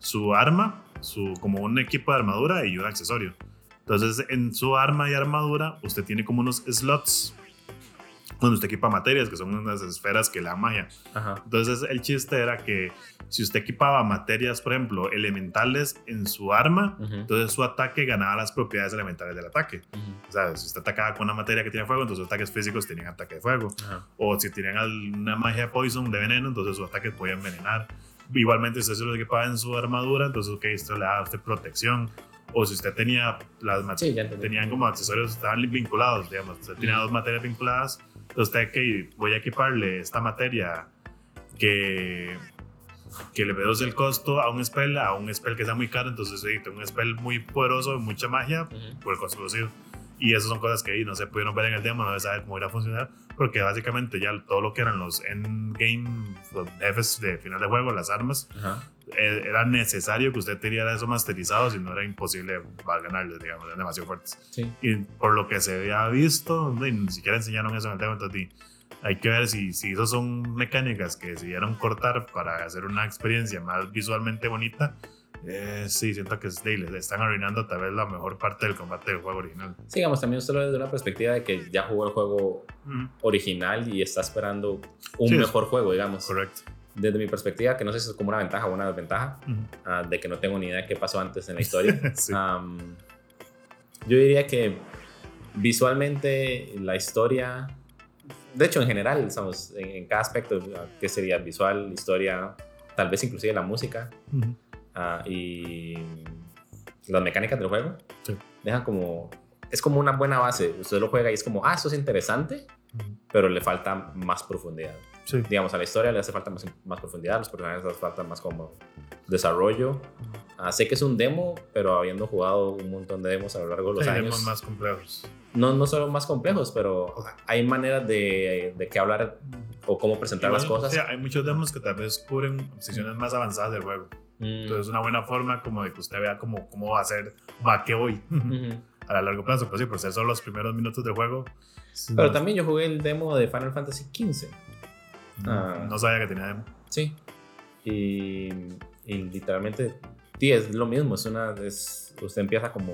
Speaker 1: su arma, su, como un equipo de armadura y un accesorio. Entonces, en su arma y armadura, usted tiene como unos slots donde usted equipa materias, que son unas esferas que dan magia.
Speaker 2: Ajá.
Speaker 1: Entonces el chiste era que si usted equipaba materias, por ejemplo, elementales en su arma,
Speaker 2: Ujú.
Speaker 1: entonces su ataque ganaba las propiedades elementales del ataque.
Speaker 2: Ujú.
Speaker 1: O sea, si usted atacaba con una materia que tiene fuego, entonces sus ataques físicos tenían ataque de fuego.
Speaker 2: Ajá.
Speaker 1: O si tenían alguna magia poison de veneno, entonces sus ataques podían envenenar. Igualmente, si usted se lo equipaba en su armadura, entonces, ok, esto le daba a usted protección. O si usted tenía las materias
Speaker 2: Sí,
Speaker 1: tenían como accesorios, estaban vinculados, digamos. Usted tenía dos materias vinculadas. Usted que voy a equiparle esta materia que, que le reduce el costo a un spell, a un spell que sea muy caro. Entonces, tengo un spell muy poderoso, mucha magia
Speaker 2: Ujú.
Speaker 1: por el costo reducido. Y esas son cosas que no se pudieron ver en el demo, no se sabe cómo irá a funcionar, porque básicamente ya todo lo que eran los endgame, los jefes de final de juego, las armas,
Speaker 2: Ajá.
Speaker 1: eh, era necesario que usted tuviera eso masterizado, si no era imposible ganarles, digamos, eran demasiado fuertes.
Speaker 2: Sí.
Speaker 1: Y por lo que se había visto, ni siquiera enseñaron eso en el demo, entonces hay que ver si, si esas son mecánicas que decidieron cortar para hacer una experiencia más visualmente bonita. Eh, sí, siento que sí, le están arruinando tal vez la mejor parte del combate del juego original.
Speaker 2: Sí, digamos, también usted lo ve desde una perspectiva de que ya jugó el juego original y está esperando un
Speaker 1: Sí,
Speaker 2: mejor juego, digamos.
Speaker 1: Correcto.
Speaker 2: Desde mi perspectiva, que no sé si es como una ventaja o una desventaja, ah, de que no tengo ni idea de qué pasó antes en la historia. (laughs)
Speaker 1: Sí.
Speaker 2: Yo diría que visualmente la historia, de hecho en general, estamos en, en cada aspecto, ah, que sería visual, historia, tal vez inclusive la música
Speaker 1: Ujú.
Speaker 2: Ah, y las mecánicas del juego,
Speaker 1: Sí.
Speaker 2: dejan como, es como una buena base, usted lo juega y es como, ah, eso es interesante,
Speaker 1: Ujú.
Speaker 2: pero le falta más profundidad.
Speaker 1: Sí.
Speaker 2: Digamos, a la historia le hace falta más, más profundidad, a los personajes les hace falta más como desarrollo. Ah, sé que es un demo, pero habiendo jugado un montón de demos a lo largo de los
Speaker 1: Sí,
Speaker 2: años,
Speaker 1: demos más complejos.
Speaker 2: no, no solo más complejos, pero hay maneras de, de qué hablar o cómo presentar las
Speaker 1: Igual,
Speaker 2: cosas.
Speaker 1: sí, hay muchos demos que tal vez cubren secciones más avanzadas del juego.
Speaker 2: Mm,
Speaker 1: Entonces es una buena forma como de que usted vea cómo, cómo va a ser, va (laughs) a qué voy
Speaker 2: ujú.
Speaker 1: a largo plazo. Pues sí, por ser solo los primeros minutos del juego.
Speaker 2: Pero
Speaker 1: no,
Speaker 2: también yo jugué el demo de Final Fantasy XV.
Speaker 1: no,
Speaker 2: ah.
Speaker 1: no sabía que tenía demo.
Speaker 2: Sí. Y, y literalmente, sí, es lo mismo. Es una. Es, usted empieza como.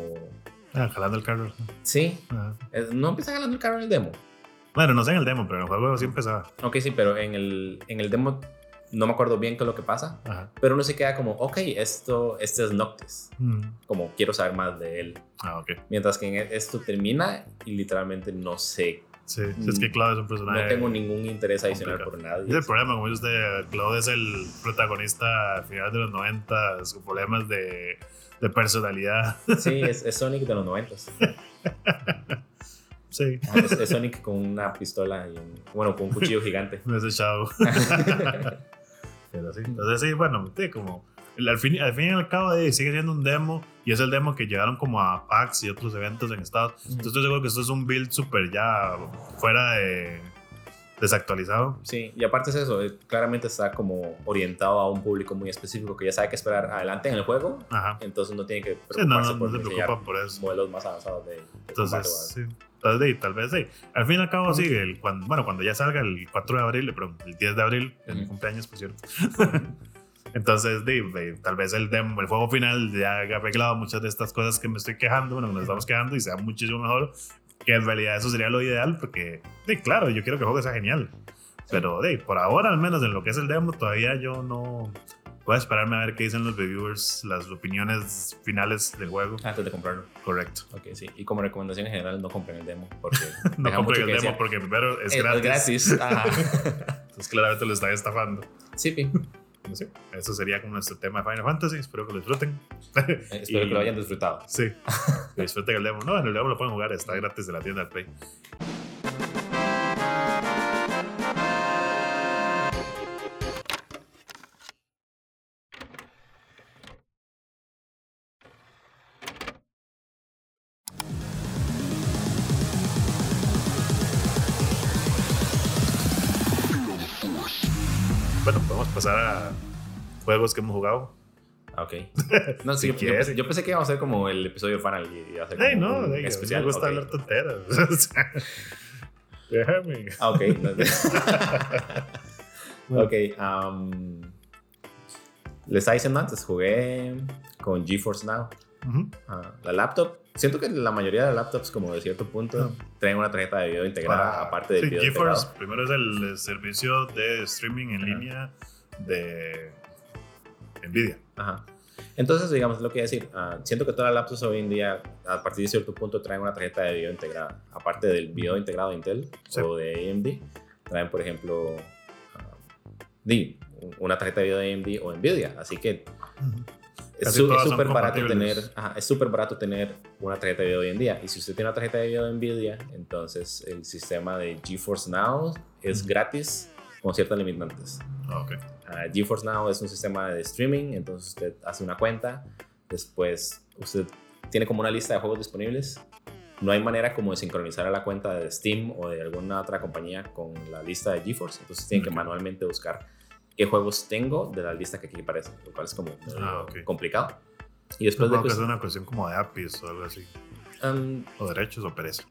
Speaker 1: Ah, jalando el carro.
Speaker 2: Sí.
Speaker 1: Ajá.
Speaker 2: es- no empieza ganando el carro en el demo.
Speaker 1: Bueno, no sé en el demo, pero en el juego sí empezaba.
Speaker 2: Ok, sí, pero en el, en el demo no me acuerdo bien qué es lo que pasa.
Speaker 1: Ajá.
Speaker 2: Pero uno se queda como, ok, esto, este es Noctis.
Speaker 1: Mm.
Speaker 2: Como quiero saber más de él.
Speaker 1: Ah, ok.
Speaker 2: Mientras que en e- esto termina y literalmente no sé
Speaker 1: Sí, es que Cloud es un personaje.
Speaker 2: No tengo ningún interés adicional por nadie.
Speaker 1: Es el problema, como dice usted, Cloud es el protagonista a finales de los 90, con problemas de, de personalidad.
Speaker 2: Sí, es, es Sonic de los 90.
Speaker 1: Sí, (laughs)
Speaker 2: Es, es Sonic con una pistola y un, bueno, con un cuchillo gigante.
Speaker 1: no (laughs) es el chavo. (laughs) Pero sí, entonces sí, bueno, sí, como el- al fin, al fin y al cabo eh, sigue siendo un demo y es el demo que llegaron como a PAX y otros eventos en Estados. Entonces estoy seguro que esto es un build súper ya fuera de desactualizado.
Speaker 2: Sí, y aparte es eso, eh, claramente está como orientado a un público muy específico que ya sabe qué esperar adelante en el juego,
Speaker 1: Ajá.
Speaker 2: entonces no tiene que
Speaker 1: Sí, no,
Speaker 2: preocuparse
Speaker 1: no,
Speaker 2: por
Speaker 1: no se preocupa por eso.
Speaker 2: modelos más avanzados de, de combate,
Speaker 1: Entonces,
Speaker 2: ¿verdad?
Speaker 1: sí. Tal vez, tal vez sí. Al fin y al cabo, sí. El, cuando, bueno, cuando ya salga el 4 de abril, perdón, el 10 de abril, es mi cumpleaños, por cierto. (laughs) Entonces, di, di, tal vez el, demo, el juego final ya haya arreglado muchas de estas cosas que me estoy quejando, bueno, nos estamos quejando y sea muchísimo mejor. Que en realidad eso sería lo ideal, porque, di, claro, yo quiero que el juego sea genial. Pero, por ahora, al menos en lo que es el demo, todavía yo no. Voy a esperarme a ver qué dicen los reviewers, las opiniones finales del juego.
Speaker 2: Antes de comprarlo.
Speaker 1: Correcto.
Speaker 2: Ok, sí. Y como recomendación en general, no compren el demo porque (laughs)
Speaker 1: No compren el demo porque primero es
Speaker 2: Es- es
Speaker 1: gratis.
Speaker 2: gratis. Ajá. (laughs)
Speaker 1: Entonces claramente lo están estafando.
Speaker 2: sí, pi.
Speaker 1: No sé, Eso sería como nuestro tema de Final Fantasy. Espero que lo disfruten.
Speaker 2: Eh, Espero
Speaker 1: Y-
Speaker 2: que lo (laughs) hayan disfrutado.
Speaker 1: Sí. Disfruten el demo. No, en el demo lo pueden jugar. Está gratis de la tienda del Play. Juegos que hemos jugado.
Speaker 2: Ah, Ok. (laughs) No, sí,
Speaker 1: Si
Speaker 2: yo, yo pensé, yo pensé que iba a ser como el episodio final y iba a ser como
Speaker 1: Ey, no,
Speaker 2: un especial.
Speaker 1: me gusta hablar tonteras. (laughs) Déjame.
Speaker 2: Ah, ok. ok. um, les estaba diciendo antes, jugué con GeForce Now. Ah, la laptop, siento que la mayoría de laptops, como de cierto punto, traen una tarjeta de video integrada,
Speaker 1: Ah,
Speaker 2: aparte del
Speaker 1: sí,
Speaker 2: video
Speaker 1: GeForce
Speaker 2: integrado.
Speaker 1: primero es el, servicio de streaming en línea de Nvidia.
Speaker 2: Ajá. Entonces, digamos, lo que decir, ah, siento que todas las laptops hoy en día, a partir de cierto punto, traen una tarjeta de video integrada. Aparte del video integrado de Intel
Speaker 1: Sí.
Speaker 2: o de AMD, traen, por ejemplo, di, una tarjeta de video de AMD o Nvidia. Así que es súper barato tener, ajá, es súper barato tener una tarjeta de video hoy en día. Y si usted tiene una tarjeta de video de Nvidia, entonces el sistema de GeForce Now es gratis con ciertas limitantes.
Speaker 1: Ah,
Speaker 2: Ah, GeForce Now es un sistema de streaming, entonces usted hace una cuenta, después usted tiene como una lista de juegos disponibles. No hay manera como de sincronizar a la cuenta de Steam o de alguna otra compañía con la lista de GeForce, entonces tiene que
Speaker 1: Ok.
Speaker 2: manualmente buscar qué juegos tengo de la lista que aquí aparece, lo cual es como
Speaker 1: Ah, ok.
Speaker 2: complicado. Y después de
Speaker 1: Supongo que
Speaker 2: que...
Speaker 1: es una cuestión como de APIs o algo así.
Speaker 2: um,
Speaker 1: O derechos o pereza.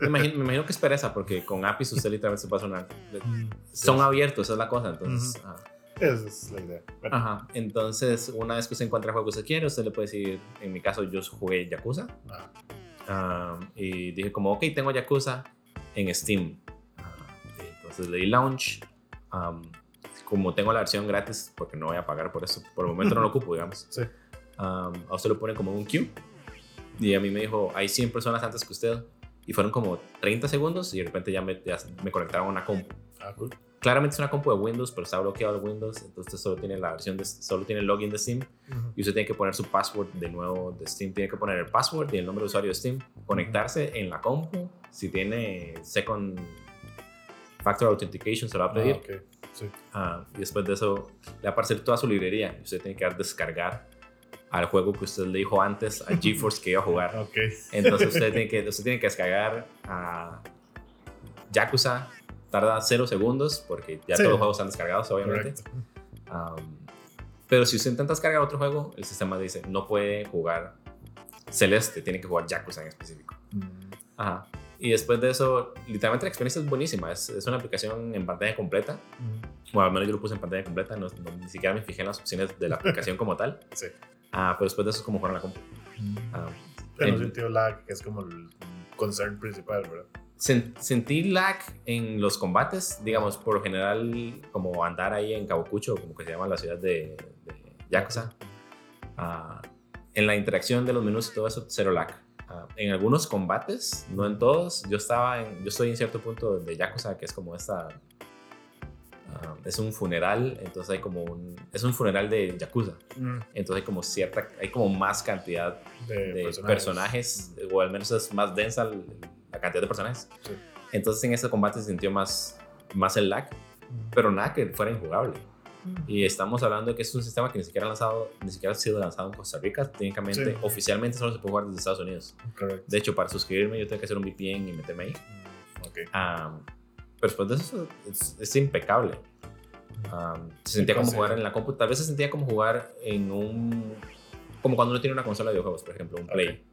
Speaker 2: me, imagino, me imagino que es pereza, porque con APIs usted literalmente se pasa una...
Speaker 1: Mm,
Speaker 2: Son abiertos, esa es la cosa, entonces...
Speaker 1: Ujú.
Speaker 2: ah.
Speaker 1: Esa es la idea. Bueno,
Speaker 2: Ajá, entonces una vez que usted encuentra el juego que usted quiere, usted le puede decir, en mi caso yo jugué Yakuza
Speaker 1: ah,
Speaker 2: um, y dije como, ok, tengo Yakuza en Steam. Y entonces le di launch. um, como tengo la versión gratis, porque no voy a pagar por eso, por el momento no lo (laughs) ocupo, digamos.
Speaker 1: Sí.
Speaker 2: Um, a usted lo pone como un queue y a mí me dijo, hay 100 personas antes que usted y fueron como 30 segundos y de repente ya me, ya me conectaron a una compu.
Speaker 1: ah, cool.
Speaker 2: Claramente es una compu de Windows, pero está bloqueado el Windows, entonces solo tiene la versión de, solo tiene el login de Steam y usted tiene que poner su password de nuevo de Steam. Tiene que poner el password y el nombre de usuario de Steam, conectarse en la compu. Si tiene Second Factor Authentication, se lo va a pedir.
Speaker 1: Ah. Sí.
Speaker 2: Ah, y después de eso, le va a aparecer toda su librería. Y usted tiene que dar descargar al juego que usted le dijo antes a (laughs) GeForce que iba a jugar.
Speaker 1: Ok.
Speaker 2: Entonces usted (laughs) tiene que, usted tiene que descargar a Yakuza. Tarda cero segundos porque ya
Speaker 1: Sí.
Speaker 2: todos los juegos están descargados, obviamente. Um, pero si usted intenta descargar otro juego, el sistema dice no puede jugar Celeste, tiene que jugar Yakuza en específico.
Speaker 1: Mm,
Speaker 2: Ajá. Y después de eso, literalmente la experiencia es buenísima. Es, es una aplicación en pantalla completa.
Speaker 1: mm.
Speaker 2: Bueno, al menos yo lo puse en pantalla completa. No, no- ni siquiera me fijé en las opciones de la aplicación como tal. (laughs)
Speaker 1: Sí.
Speaker 2: Ah, pero después de eso es como jugar en la compu. Ah,
Speaker 1: Pero no
Speaker 2: en-
Speaker 1: sentido lag, que es como el concern principal, ¿verdad?
Speaker 2: Sen- sentí lag en los combates, digamos, por lo general, como andar ahí en Kabukucho, como que se llama la ciudad de, de Yakuza. Ah, en la interacción de los menús y todo eso, cero lag. ah, en algunos combates, no en todos. Yo estaba en, yo estoy en cierto punto de Yakuza, que es como esta, ah, es un funeral, entonces hay como un, es un funeral de Yakuza.
Speaker 1: Mm,
Speaker 2: Entonces hay como cierta, hay como más cantidad
Speaker 1: de,
Speaker 2: de
Speaker 1: personajes.
Speaker 2: personajes, o al menos es más densa el- la cantidad de personajes.
Speaker 1: Sí.
Speaker 2: Entonces en ese combate se sintió más, más el lag, pero nada que fuera injugable. Y estamos hablando de que es un sistema que ni siquiera ha lanzado, ni siquiera ha sido lanzado en Costa Rica. Técnicamente,
Speaker 1: Sí.
Speaker 2: oficialmente solo se puede jugar desde Estados Unidos.
Speaker 1: Correcto.
Speaker 2: De hecho, para suscribirme yo tengo que hacer un VPN y meterme ahí.
Speaker 1: Mm, ok.
Speaker 2: Ah, pero después de eso es, es impecable. Ah, se sentía como jugar en la compu. Tal vez se sentía como jugar en un... Como cuando uno tiene una consola de videojuegos, por ejemplo, un Play.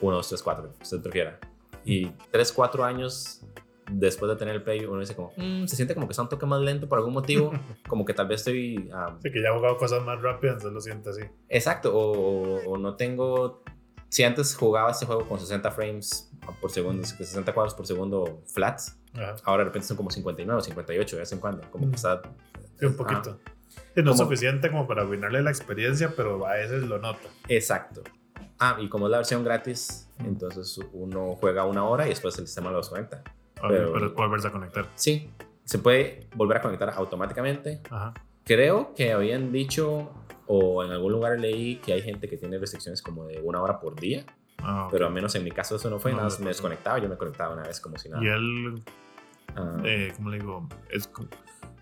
Speaker 2: 1, 2, 3, 4, que usted prefiera. Y 3, 4 años después de tener el Play, uno dice como, "Mm, se siente como que está un toque más lento por algún motivo. (laughs) como que tal vez estoy... ah,
Speaker 1: Sí, que ya he jugado cosas más rápidas, entonces lo siento así.
Speaker 2: Exacto, o, o no tengo... Si antes jugaba este juego con 60 frames por segundo, 60 cuadros por segundo flats,
Speaker 1: Ajá.
Speaker 2: ahora de repente son como 59 o 58 de vez en cuando. Como que está...
Speaker 1: Sí, un
Speaker 2: Ah,
Speaker 1: poquito. Sí, no es suficiente como para arruinarle la experiencia, pero a veces lo nota.
Speaker 2: exacto. Ah, y como es la versión gratis, entonces uno juega una hora y después el sistema lo desconecta.
Speaker 1: Ok,
Speaker 2: Pero-
Speaker 1: pero, puede volverse a conectar.
Speaker 2: Sí, se puede volver a conectar automáticamente.
Speaker 1: Ajá.
Speaker 2: Creo que habían dicho, o en algún lugar leí, que hay gente que tiene restricciones como de una hora por día.
Speaker 1: Ah.
Speaker 2: Pero al menos en mi caso eso no fue,
Speaker 1: No,
Speaker 2: nada me desconectaba, yo me conectaba una vez como si nada.
Speaker 1: Y él,
Speaker 2: Ah,
Speaker 1: eh, ¿cómo le digo? Es, co-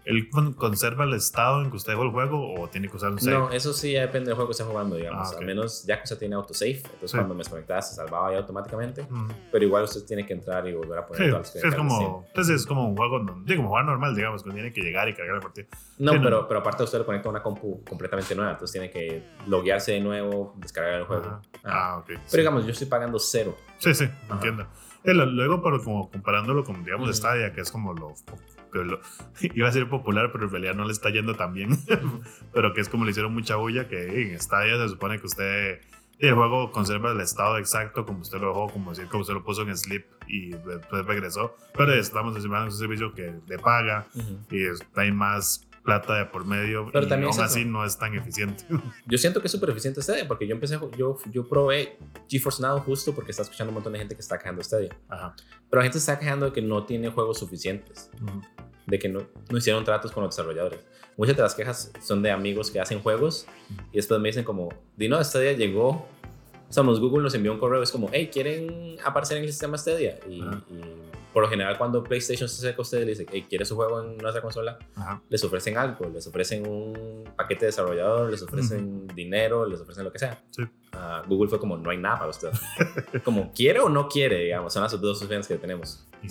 Speaker 1: ¿Él con- conserva el estado en que usted dejó el juego o tiene que usar un save?
Speaker 2: no, eso sí depende del juego que esté jugando, digamos.
Speaker 1: Ah, ok.
Speaker 2: Al menos Yakuza tiene autosave, entonces
Speaker 1: Sí.
Speaker 2: cuando me desconectaba se salvaba ya automáticamente.
Speaker 1: Ujú.
Speaker 2: Pero igual usted tiene que entrar y volver a poner
Speaker 1: Sí,
Speaker 2: todas las
Speaker 1: sí, es como, entonces es como un juego, como jugar normal, digamos, que tiene que llegar y cargar la partida.
Speaker 2: No, pero, pero aparte usted lo conecta a una compu completamente nueva, entonces tiene que loguearse de nuevo, descargar el juego. Ah.
Speaker 1: Ah, ok.
Speaker 2: Pero digamos, yo estoy pagando cero.
Speaker 1: Sí, sí,
Speaker 2: Ajá.
Speaker 1: entiendo. Eh, luego, pero como comparándolo con, digamos. Stadia, que es como lo, que lo- (laughs) Iba a ser popular, pero en realidad no le está yendo tan bien. (laughs) pero que es como le hicieron mucha bulla, que en Stadia se supone que usted... y el juego conserva el estado exacto como usted lo dejó, como decir, como usted lo puso en Sleep y después regresó. Pero estamos encima de un servicio que le paga y es- hay más plata de por medio
Speaker 2: Pero
Speaker 1: y
Speaker 2: también
Speaker 1: aún así no es tan eficiente. (laughs)
Speaker 2: Yo siento que es súper eficiente Stadia porque yo empecé, yo, yo probé GeForce Now justo porque está escuchando un montón de gente que está quejando Stadia.
Speaker 1: Ajá.
Speaker 2: Pero la gente está quejando de que no tiene juegos suficientes,
Speaker 1: Ujú.
Speaker 2: De que no, no hicieron tratos con los desarrolladores. Muchas de las quejas son de amigos que hacen juegos y después me dicen como, Dino, Stadia llegó, o sea, Google nos envió un correo, es como, hey, ¿quieren aparecer en el sistema? Y,
Speaker 1: Ajá.
Speaker 2: y por lo general cuando PlayStation se acerca a ustedes y le dice, hey, ¿quiere su juego en nuestra consola?
Speaker 1: Ajá.
Speaker 2: Les ofrecen algo, les ofrecen un paquete de desarrollador, les ofrecen dinero, les ofrecen lo que sea.
Speaker 1: Sí.
Speaker 2: Ah, Google fue como, no hay nada para usted. (laughs) como, ¿quiere o no quiere? Digamos, son las dos opciones que tenemos.
Speaker 1: Y,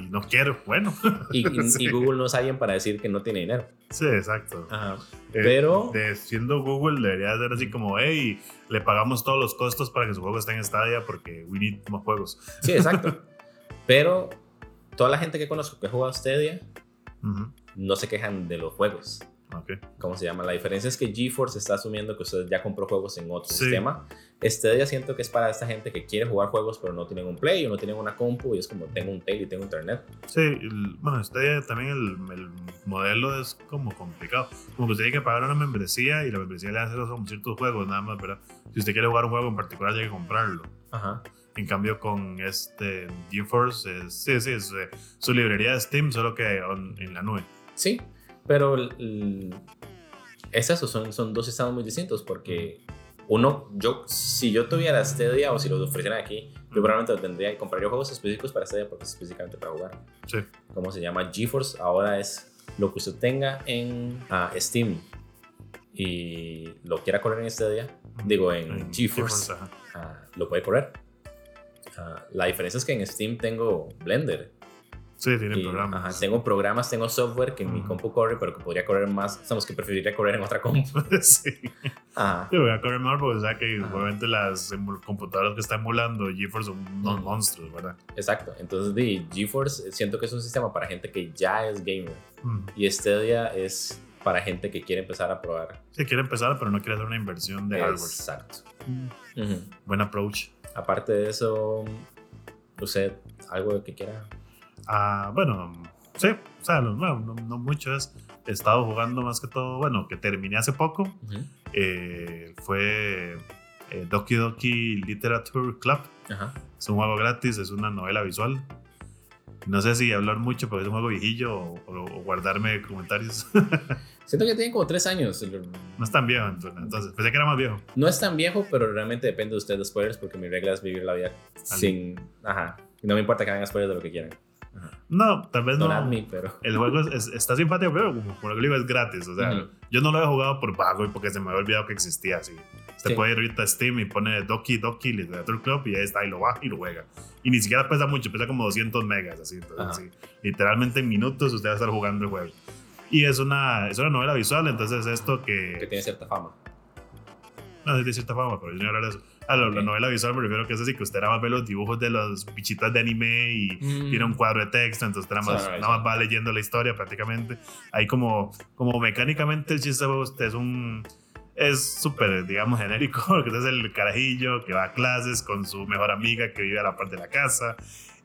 Speaker 1: y no quiero, bueno.
Speaker 2: Y, y- (laughs)
Speaker 1: Sí.
Speaker 2: y Google no es alguien para decir que no tiene dinero.
Speaker 1: Sí, exacto.
Speaker 2: Ajá.
Speaker 1: Eh,
Speaker 2: Pero-
Speaker 1: de- siendo Google, debería ser así como, hey, le pagamos todos los costos para que su juego esté en Stadia porque we need más juegos.
Speaker 2: Sí, exacto. (laughs) Pero toda la gente que conozco que ha jugado Stadia
Speaker 1: Ujú.
Speaker 2: no se quejan de los juegos.
Speaker 1: Ok.
Speaker 2: ¿Cómo se llama? La diferencia es que GeForce está asumiendo que usted ya compró juegos en otro
Speaker 1: Sí.
Speaker 2: sistema. Stadia siento que es para esta gente que quiere jugar juegos pero no tienen un Play o no tienen una compu y es como tengo un Play y tengo internet.
Speaker 1: Sí, el- bueno, Stadia también el, el modelo es como complicado. Como que usted tiene que pagar una membresía y la membresía le hace ciertos juegos nada más, ¿verdad? Si usted quiere jugar un juego en particular, tiene que comprarlo.
Speaker 2: Ajá.
Speaker 1: En cambio, con este GeForce, es, sí, sí, es eh, su librería de Steam, solo que on- en la nube.
Speaker 2: Sí, pero es eso, son, son dos sistemas muy distintos porque uno, yo, si yo tuviera Stadia o si lo ofrecieran aquí, yo probablemente lo tendría que comprar juegos específicos para Stadia porque es específicamente para jugar.
Speaker 1: Sí.
Speaker 2: ¿Cómo se llama? GeForce ahora es lo que usted tenga en ah, Steam y lo quiera correr en Stadia, digo en, GeForce,
Speaker 1: ajá.
Speaker 2: ah, lo puede correr. La diferencia es que en Steam tengo Blender.
Speaker 1: Sí, tiene
Speaker 2: Y,
Speaker 1: programas.
Speaker 2: ajá, tengo programas, tengo software que en mi
Speaker 1: Ujú.
Speaker 2: compu corre, pero que podría correr más, sabemos que preferiría correr en otra compu. (laughs)
Speaker 1: sí.
Speaker 2: Ajá.
Speaker 1: Yo voy a correr mejor porque sabe que obviamente las computadoras que está emulando GeForce son unos
Speaker 2: Ujú.
Speaker 1: monstruos, ¿verdad?
Speaker 2: Exacto. Entonces, de GeForce eh, siento que es un sistema para gente que ya es gamer
Speaker 1: Mm.
Speaker 2: y Stadia es para gente que quiere empezar a probar.
Speaker 1: Sí, quiere empezar, pero no quiere hacer una inversión de hardware.
Speaker 2: Exacto.
Speaker 1: Mm.
Speaker 2: Ujú.
Speaker 1: Buen approach.
Speaker 2: Aparte de eso, usted algo que quiera.
Speaker 1: Ah, bueno, sí, o sea, no, no, mucho es. He estado jugando más que todo, bueno, que terminé hace poco. Eh, fue eh, Doki Doki Literature Club.
Speaker 2: Ajá.
Speaker 1: Es un juego gratis, es una novela visual. No sé si hablar mucho porque es un juego viejillo o, o- o guardarme comentarios. (laughs)
Speaker 2: Siento que tiene como tres años.
Speaker 1: no es tan viejo, entonces, pensé que era más viejo.
Speaker 2: No es tan viejo, pero realmente depende de ustedes spoilers porque mi regla es vivir la vida sin... Ajá. Y No me importa que hagan spoilers de lo que quieran.
Speaker 1: No, tal vez
Speaker 2: Don't
Speaker 1: no.
Speaker 2: at me, pero...
Speaker 1: El juego es- es- está simpático, pero como por lo que digo, es gratis. O sea,
Speaker 2: Ujú.
Speaker 1: yo no lo he jugado por vago y porque se me había olvidado que existía. Así. Usted
Speaker 2: Sí.
Speaker 1: puede ir ahorita a Steam y pone Doki Doki Literature Club y ahí está, y lo baja y lo juega. Y ni siquiera pesa mucho, pesa como 200 megas. Así. Entonces,
Speaker 2: Ajá.
Speaker 1: sí, literalmente en minutos usted va a estar jugando el juego. Y es una, es una novela visual, entonces esto
Speaker 2: que
Speaker 1: que...
Speaker 2: tiene cierta fama.
Speaker 1: No de cierta fama, pero yo no voy a hablar de eso. A la, la
Speaker 2: Ok.
Speaker 1: novela visual me refiero que es así, que usted nada más ve los dibujos de los bichitas de anime y tiene un cuadro de texto, entonces nada más,
Speaker 2: no, no,
Speaker 1: nada más va leyendo la historia prácticamente. Ahí como, como mecánicamente el chiste usted es un... Es súper, digamos, genérico, (laughs) porque usted es el carajillo que va a clases con su mejor amiga que vive a la parte de la casa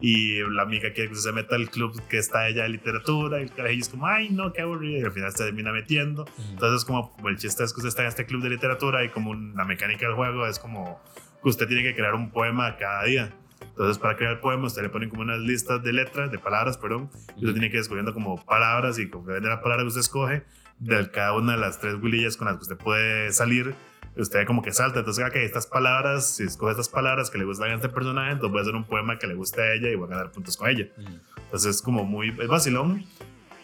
Speaker 1: y la amiga quiere que se meta al club que está ella de literatura y el carajillo es como, ay, no, qué aburrido, y al final se termina metiendo. Entonces, como, como el chiste es que usted está en este club de literatura y como un- la mecánica del juego es como que usted tiene que crear un poema cada día. Entonces, para crear el poema, usted le ponen como unas listas de letras, de palabras, perdón, y usted tiene que ir escogiendo como palabras y con de la palabra que usted escoge, de cada una de las tres huilillas con las que usted puede salir, usted como que salta. Entonces, ok, estas palabras, si escoge estas palabras que le gustan a este personaje, entonces voy a hacer un poema que le guste a ella y voy a ganar puntos con ella. Entonces es como muy es vacilón.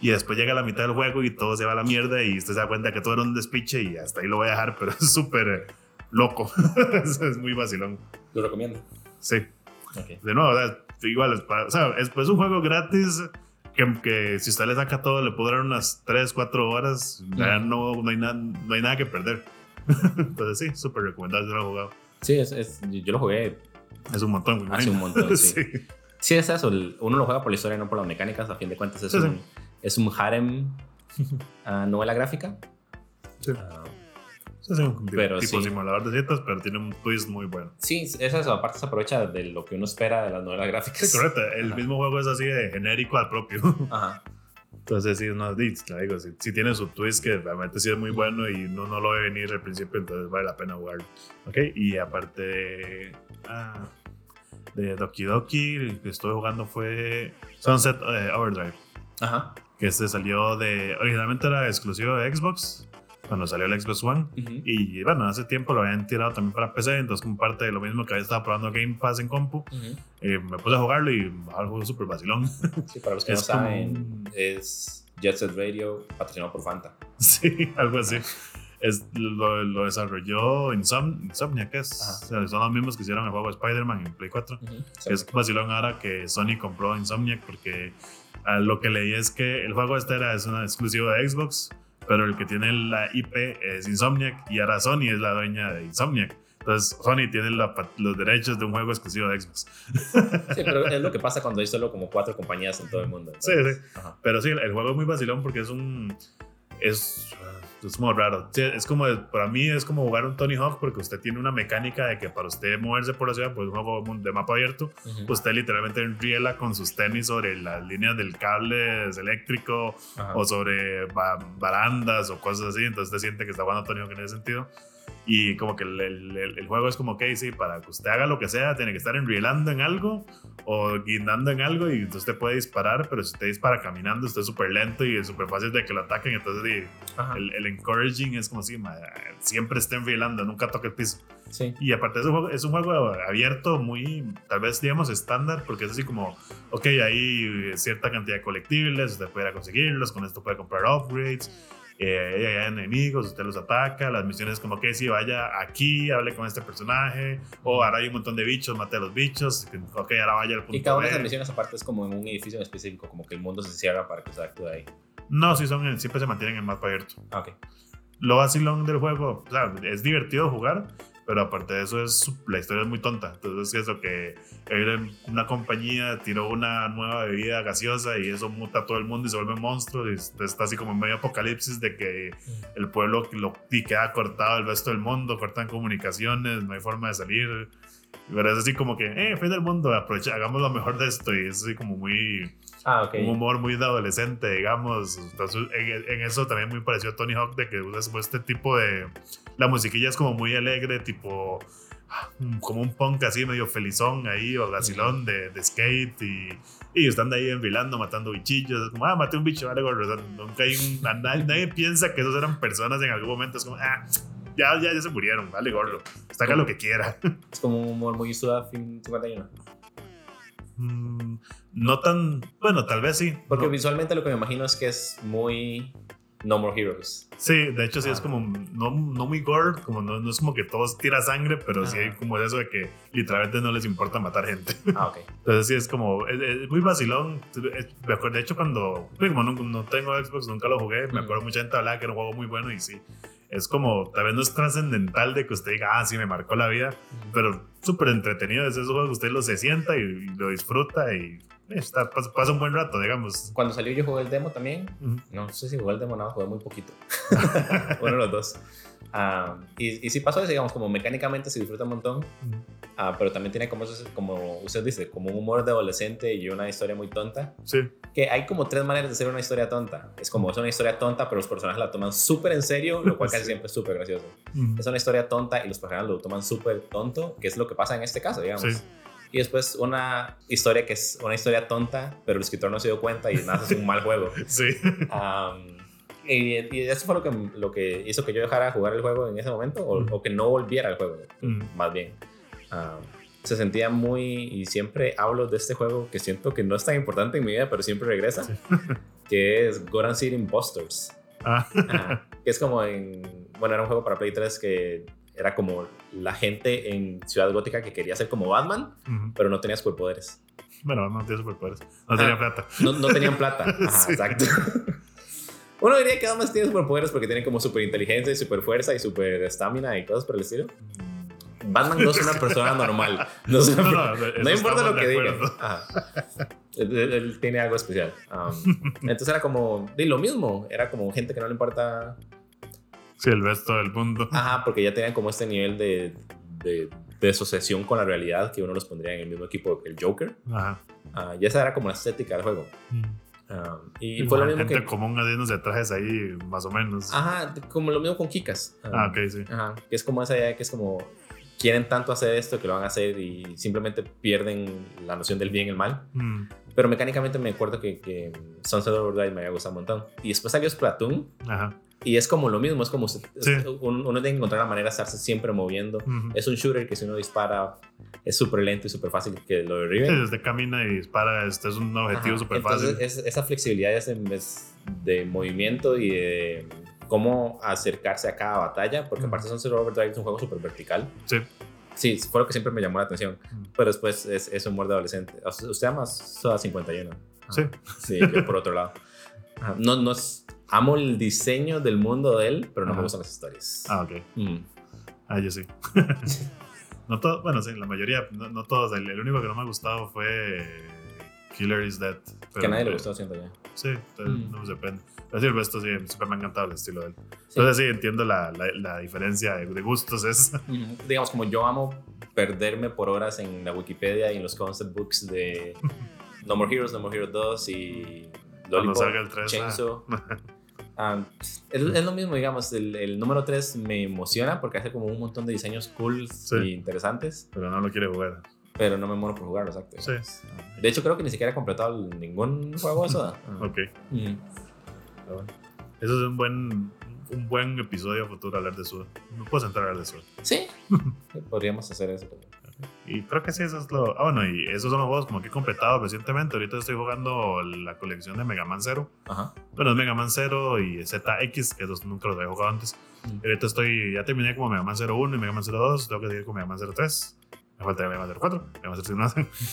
Speaker 1: Y después llega la mitad del juego y todo se va a la mierda y usted se da cuenta que todo era un despiche y hasta ahí lo voy a dejar, pero (laughs) es súper loco. (laughs) es, muy vacilón.
Speaker 2: Lo recomiendo.
Speaker 1: Sí.
Speaker 2: Ok.
Speaker 1: De nuevo, o sea, igual, es, para- o sea, es pues, un juego gratis que, que si usted le saca todo le durar unas 3, 4 horas. Ya no, no, hay nada, no hay nada que perder. (laughs) Entonces sí, súper recomendable si no lo he jugado.
Speaker 2: Sí, es, es- yo lo jugué
Speaker 1: Es un montón.
Speaker 2: hace un montón, (laughs) sí.
Speaker 1: sí.
Speaker 2: Sí, es eso. Uno lo juega por la historia, no por las mecánicas. A fin de cuentas, es,
Speaker 1: Sí, sí.
Speaker 2: un, es un harem (laughs) ah, novela gráfica.
Speaker 1: Sí.
Speaker 2: Ah,
Speaker 1: Es un
Speaker 2: Pero
Speaker 1: tipo
Speaker 2: sí.
Speaker 1: simulador de citas, pero tiene un twist muy bueno.
Speaker 2: sí, es eso. Aparte, se aprovecha de lo que uno espera de las novelas gráficas.
Speaker 1: Sí, correcto. El
Speaker 2: Ajá.
Speaker 1: mismo juego es así de genérico al propio.
Speaker 2: Ajá.
Speaker 1: Entonces, sí, no, te digo, si, si tiene su twist que realmente sí es muy bueno y no, no lo ve venir al principio, entonces vale la pena jugarlo. Ok, y aparte de, ah, de Doki Doki, el que estuve jugando fue Sunset eh, Overdrive,
Speaker 2: Ajá.
Speaker 1: que este salió de. Originalmente era exclusivo de Xbox, cuando salió el Xbox One.
Speaker 2: Ujú.
Speaker 1: Y bueno, hace tiempo lo habían tirado también para PC, entonces como parte de lo mismo que había estado probando Game Pass en compu,
Speaker 2: Ujú.
Speaker 1: eh, me puse a jugarlo y algo súper vacilón.
Speaker 2: Sí, para los que no saben, es Jet Set Radio patrocinado por Fanta. (laughs)
Speaker 1: sí, algo así. Es, lo, lo desarrolló Insom, Insomnia, que es, o sea, son los mismos que hicieron el juego Spider-Man en Play 4.
Speaker 2: Ujú.
Speaker 1: Es vacilón ahora que Sony compró Insomniac porque ah, lo que leí es que el juego este era es una exclusivo de Xbox, pero el que tiene la IP es Insomniac y ahora Sony es la dueña de Insomniac. Entonces Sony tiene la los derechos de un juego exclusivo de Xbox. (laughs)
Speaker 2: Sí, pero es lo que pasa cuando hay solo como cuatro compañías en todo el mundo.
Speaker 1: Sí, sí.
Speaker 2: Ajá.
Speaker 1: Pero sí, el, el juego es muy vacilón porque es un... Es, es como raro. Es como, para mí es como jugar un Tony Hawk porque usted tiene una mecánica de que para usted moverse por la ciudad, pues es un juego de mapa abierto,
Speaker 2: Ujú.
Speaker 1: usted literalmente riela con sus tenis sobre las líneas del cable eléctrico
Speaker 2: Ajá.
Speaker 1: o sobre ba- barandas o cosas así, entonces usted siente que está jugando Tony Hawk en ese sentido. Y como que el, el- el- juego es como que, sí, para que usted haga lo que sea, tiene que estar enrielando en algo o guindando en algo y entonces usted puede disparar, pero si usted dispara caminando, usted es súper lento y es súper fácil de que lo ataquen, entonces el, el encouraging es como si ma, siempre esté enrielando, nunca toque el piso.
Speaker 2: Sí.
Speaker 1: Y aparte es un, juego, es un juego abierto, muy, tal vez digamos estándar, porque es así como, ok, hay cierta cantidad de colectibles, usted puede ir a conseguirlos, con esto puede comprar upgrades, eh, hay enemigos, usted los ataca, las misiones como que si vaya aquí, hable con este personaje, o ahora hay un montón de bichos, mate a los bichos, ok, ahora vaya al punto
Speaker 2: Y cada una de esas misiones aparte es como en un edificio en específico, como que el mundo se cierra para que se actúe ahí.
Speaker 1: No, sí son, siempre se mantienen en mapa abierto.
Speaker 2: Ah, ok.
Speaker 1: Lo vacilón del juego, o sea, es divertido jugar, pero aparte de eso, es, la historia es muy tonta. Entonces, eso que una compañía tiró una nueva bebida gaseosa y eso muta a todo el mundo y se vuelve monstruo. Y está así como en medio apocalipsis de que el pueblo lo, y queda cortado del resto del mundo, cortan comunicaciones, no hay forma de salir. Pero es así como que, eh, fin del mundo, aprovecha, hagamos lo mejor de esto. Y es así como muy,
Speaker 2: Ah, ok.
Speaker 1: un humor muy de adolescente, digamos. Entonces, en, en eso también muy parecido a Tony Hawk, de que usa este tipo de. La musiquilla es como muy alegre, tipo. mm, como un punk así medio felizón ahí o vacilón de, de skate y, y están ahí enfilando, matando bichillos. Es como, ah, maté un bicho, vale, gorro. O sea, nunca hay un, nadie, nadie piensa que esos eran personas en algún momento. Es como, ah, ya, ya, ya se murieron, vale, gordo. Saca lo que quiera. (laughs)
Speaker 2: Es como un humor muy Suda fin 51.
Speaker 1: Mm, no tan, bueno, tal vez sí.
Speaker 2: Porque
Speaker 1: No.
Speaker 2: visualmente lo que me imagino es que es muy No More Heroes.
Speaker 1: Sí, de hecho sí es
Speaker 2: Ah.
Speaker 1: como no, no muy gore, como no, no es como que todos tira sangre, pero sí
Speaker 2: Ajá.
Speaker 1: hay como eso de que literalmente no les importa matar gente.
Speaker 2: Ah, ok. (laughs)
Speaker 1: Entonces sí es como, es, es muy vacilón. Es- me acuerdo, de hecho cuando, pues, como no, no tengo Xbox, nunca lo jugué, me acuerdo mucha gente hablaba que era un juego muy bueno y sí. Es como, tal vez no es trascendental de que usted diga, ah, sí, me marcó la vida, pero súper entretenido. Es esos juegos que usted lo se sienta y, y lo disfruta y está, pasa, pasa un buen rato, digamos.
Speaker 2: Cuando salió yo jugué el demo también.
Speaker 1: Ujú.
Speaker 2: No sé si jugué el demo o no, jugué muy poquito. (laughs) Uno de los dos. Ah, y, y sí pasó eso, digamos, como mecánicamente se disfruta un montón, ah, pero también tiene como, como usted dice, como un humor de adolescente y una historia muy tonta.
Speaker 1: Sí,
Speaker 2: Que hay como tres maneras de hacer una historia tonta. Es como es una historia tonta, pero los personajes la toman súper en serio, lo cual (laughs) casi
Speaker 1: Sí.
Speaker 2: siempre es súper gracioso.
Speaker 1: Ujú.
Speaker 2: Es una historia tonta y los personajes lo toman súper tonto, que es lo que pasa en este caso, digamos.
Speaker 1: Sí.
Speaker 2: Y después una historia que es una historia tonta, pero el escritor no se dio cuenta y nada, es un mal juego. (laughs)
Speaker 1: sí.
Speaker 2: Y, y eso fue lo que, lo que hizo que yo dejara de jugar el juego en ese momento, o,
Speaker 1: Mm.
Speaker 2: o que no volviera al juego,
Speaker 1: Mm.
Speaker 2: más bien. Se sentía muy, y siempre hablo de este juego que siento que no es tan importante en mi vida, pero siempre regresa, (laughs) que es Goran City Impostors.
Speaker 1: Ah,
Speaker 2: Ajá. que es como en, bueno, era un juego para Play 3 que era como la gente en Ciudad Gótica que quería ser como Batman, pero no tenía superpoderes.
Speaker 1: Bueno, no tiene superpoderes. No tenía plata.
Speaker 2: No, no tenían plata. (laughs) Ajá,
Speaker 1: Sí.
Speaker 2: exacto. (laughs) Uno diría que Batman tiene superpoderes porque tienen como super inteligencia y super fuerza y super estamina y cosas por el estilo. Batman no es una persona normal. (laughs) No, es una
Speaker 1: No,
Speaker 2: per-
Speaker 1: no, eso
Speaker 2: no importa lo que diga. él tiene algo especial. Um, entonces era como, de lo mismo, era como gente que no le importa. (laughs)
Speaker 1: Sí, el resto del mundo.
Speaker 2: Ajá, porque ya tenían como este nivel de, de, de asociación con la realidad que uno los pondría en el mismo equipo que el Joker.
Speaker 1: Ajá.
Speaker 2: Y esa era como la estética del juego. Um, y
Speaker 1: Y
Speaker 2: fue lo mismo
Speaker 1: gente
Speaker 2: que.
Speaker 1: común haciéndose trajes ahí, más o menos.
Speaker 2: Ajá, como lo mismo con Kikas.
Speaker 1: Ah, ok, sí.
Speaker 2: Ajá, que es como esa idea que es como quieren tanto hacer esto que lo van a hacer y simplemente pierden la noción del bien y el mal.
Speaker 1: Mm,
Speaker 2: Pero mecánicamente me acuerdo que, que Sunset Overdrive me había gustado un montón. Y después salió Splatoon
Speaker 1: Ajá.
Speaker 2: Y es como lo mismo, es como
Speaker 1: Sí.
Speaker 2: uno, uno tiene que encontrar la manera de estarse siempre moviendo.
Speaker 1: Ujú.
Speaker 2: Es un shooter que si uno dispara es súper lento y súper fácil que lo
Speaker 1: Sí,
Speaker 2: derriben.
Speaker 1: usted camina y dispara, este es un objetivo súper fácil.
Speaker 2: es- esa flexibilidad es es de movimiento y de cómo acercarse a cada batalla, porque
Speaker 1: Ujú.
Speaker 2: aparte Sunset Overdrive es un juego súper vertical.
Speaker 1: Sí.
Speaker 2: Sí, fue lo que siempre me llamó la atención. Pero después es, es humor de adolescente. Usted ama Soda 51. Ajá.
Speaker 1: Sí.
Speaker 2: Sí, yo por otro lado. (laughs) No, no es- amo el diseño del mundo de él, pero no me
Speaker 1: Ajá.
Speaker 2: gustan las historias.
Speaker 1: Ah, ok.
Speaker 2: Mm.
Speaker 1: Ah, yo sí. (laughs) no todo, bueno, sí, la mayoría, no, no todos. El, el único que no me ha gustado fue Killer is Dead.
Speaker 2: que
Speaker 1: pero-
Speaker 2: a nadie le gustó, siento ya.
Speaker 1: Sí,
Speaker 2: Mm.
Speaker 1: no me depende. Pero sí, el resto sí, siempre me ha encantado el estilo de él.
Speaker 2: Sí.
Speaker 1: Entonces sí, entiendo la, la, la diferencia de, de gustos. Es,
Speaker 2: Ujú. (laughs) Digamos, como yo amo perderme por horas en la Wikipedia y en los concept books de (laughs) No More Heroes, No More Heroes 2 y
Speaker 1: Cuando
Speaker 2: Lollipop,
Speaker 1: salga el 3,
Speaker 2: Chainsaw. Ah, es, es lo mismo, digamos, el, el número 3 me emociona porque hace como un montón de diseños cool
Speaker 1: Sí.
Speaker 2: y interesantes,
Speaker 1: pero no lo quiere jugar.
Speaker 2: pero no me muero por jugarlo, exacto.
Speaker 1: Sí.
Speaker 2: De hecho, creo que ni siquiera he completado ningún juego de Soda. (laughs)
Speaker 1: Ok.
Speaker 2: Mm.
Speaker 1: pero. Eso es un buen, un buen episodio futuro hablar de Suda. No puedo sentar a hablar de Suda.
Speaker 2: Sí, (laughs) podríamos hacer eso.
Speaker 1: Y creo que sí, eso es lo. Ah, bueno, y esos son los juegos como que he completado recientemente. Ahorita estoy jugando la colección de Mega Man Zero.
Speaker 2: Ajá.
Speaker 1: Bueno, es Mega Man Zero y ZX, que esos nunca los había jugado antes.
Speaker 2: Mm.
Speaker 1: Ahorita estoy, ya terminé como Mega Man 01 y Mega Man 02. Tengo que seguir con Mega Man 03. Me falta Mega Man 04. Mega Man 03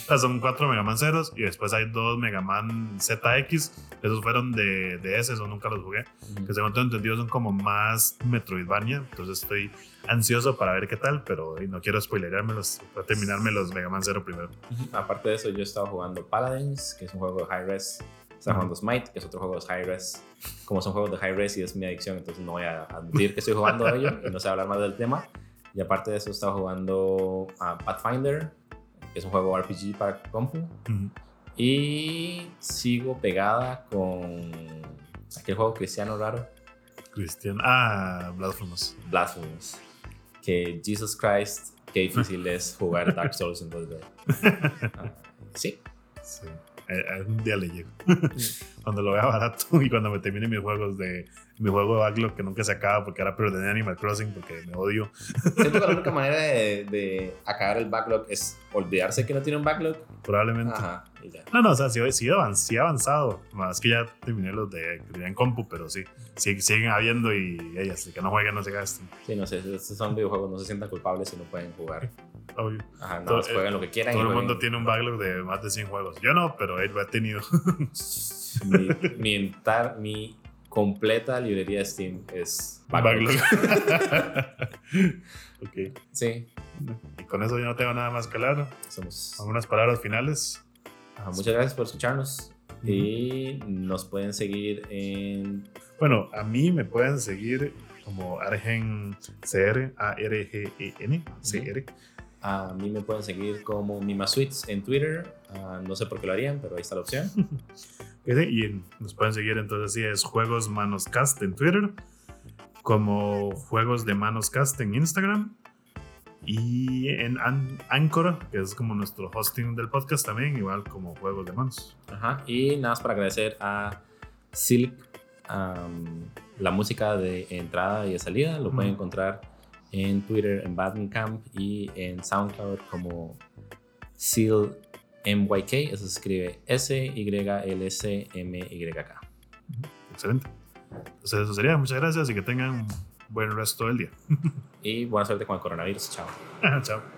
Speaker 1: no. (laughs) Son cuatro Mega Man Zeros y después hay dos Mega Man ZX. Esos fueron de, de ese, esos nunca los jugué. Que según tengo entendido son como más Metroidvania. Entonces estoy ansioso para ver qué tal, pero no quiero spoilerármelos. Para terminarme los Mega Man 0 primero.
Speaker 2: Aparte de eso, yo estaba jugando Paladins, que es un juego de high res. Estaba jugando Smite, que es otro juego de high res. Como son juegos de high res y es mi adicción, entonces no voy a admitir que estoy jugando a ello y no sé hablar más del tema. Y aparte de eso, estaba jugando a Pathfinder, que es un juego RPG para compu.
Speaker 1: Ujú.
Speaker 2: Y sigo pegada con aquel juego cristiano raro,
Speaker 1: Cristian. Ah, Blasphemous.
Speaker 2: Blasphemous. Que Jesus Christ, qué difícil (laughs) es jugar Dark Souls en 2D. (laughs) Ah, sí.
Speaker 1: Sí. Eh, un día le llego. (laughs) cuando lo vea barato y cuando me termine mis juegos de mi juego de backlog que nunca se acaba porque ahora perder Animal Crossing porque me odio.
Speaker 2: Siento que la única (laughs) manera de, de, acabar el backlog es olvidarse que no tiene un backlog.
Speaker 1: Probablemente.
Speaker 2: Ajá, y ya.
Speaker 1: No, no, o sea, sí, sí, sí avanzado. Más que ya terminé los de que en compu, pero sí, sí siguen habiendo y ellas, que no jueguen, no se gasten.
Speaker 2: Sí, no sé, estos son videojuegos, no se sientan culpables si no pueden jugar.
Speaker 1: Obvio.
Speaker 2: Ajá, no, jueguen lo que quieran.
Speaker 1: Todo el mundo tiene un backlog de más de 100 juegos. Yo no, pero él lo ha tenido. (laughs)
Speaker 2: mi, mi, entar, mi completa librería de Steam es backlog. (laughs)
Speaker 1: ok.
Speaker 2: Sí.
Speaker 1: Y con eso yo no tengo nada más que hablar.
Speaker 2: Somos...
Speaker 1: Algunas palabras finales.
Speaker 2: muchas gracias por escucharnos. Y nos pueden seguir en.
Speaker 1: Bueno, a mí me pueden seguir como Argen CR, A-R-G-E-N, C-R.
Speaker 2: A mí me pueden seguir como Mima Suites en Twitter. Uh, no sé por qué lo harían, pero ahí está la opción. (laughs)
Speaker 1: y nos pueden seguir entonces sí es Juegos Manoscast en Twitter, como Juegos de Manoscast en Instagram y en An Anchor, que es como nuestro hosting del podcast también, igual como Juegos de Manos.
Speaker 2: Ajá, y nada más para agradecer a Silk um, la música de entrada y de salida, lo pueden encontrar en Twitter en Camp y en SoundCloud como Seal MYK, eso se escribe S-Y-L-C-M-Y-K.
Speaker 1: Excelente. Entonces eso sería, muchas gracias y que tengan un buen resto del día. (laughs)
Speaker 2: y buena suerte con el coronavirus. Chao. (laughs)
Speaker 1: Chao.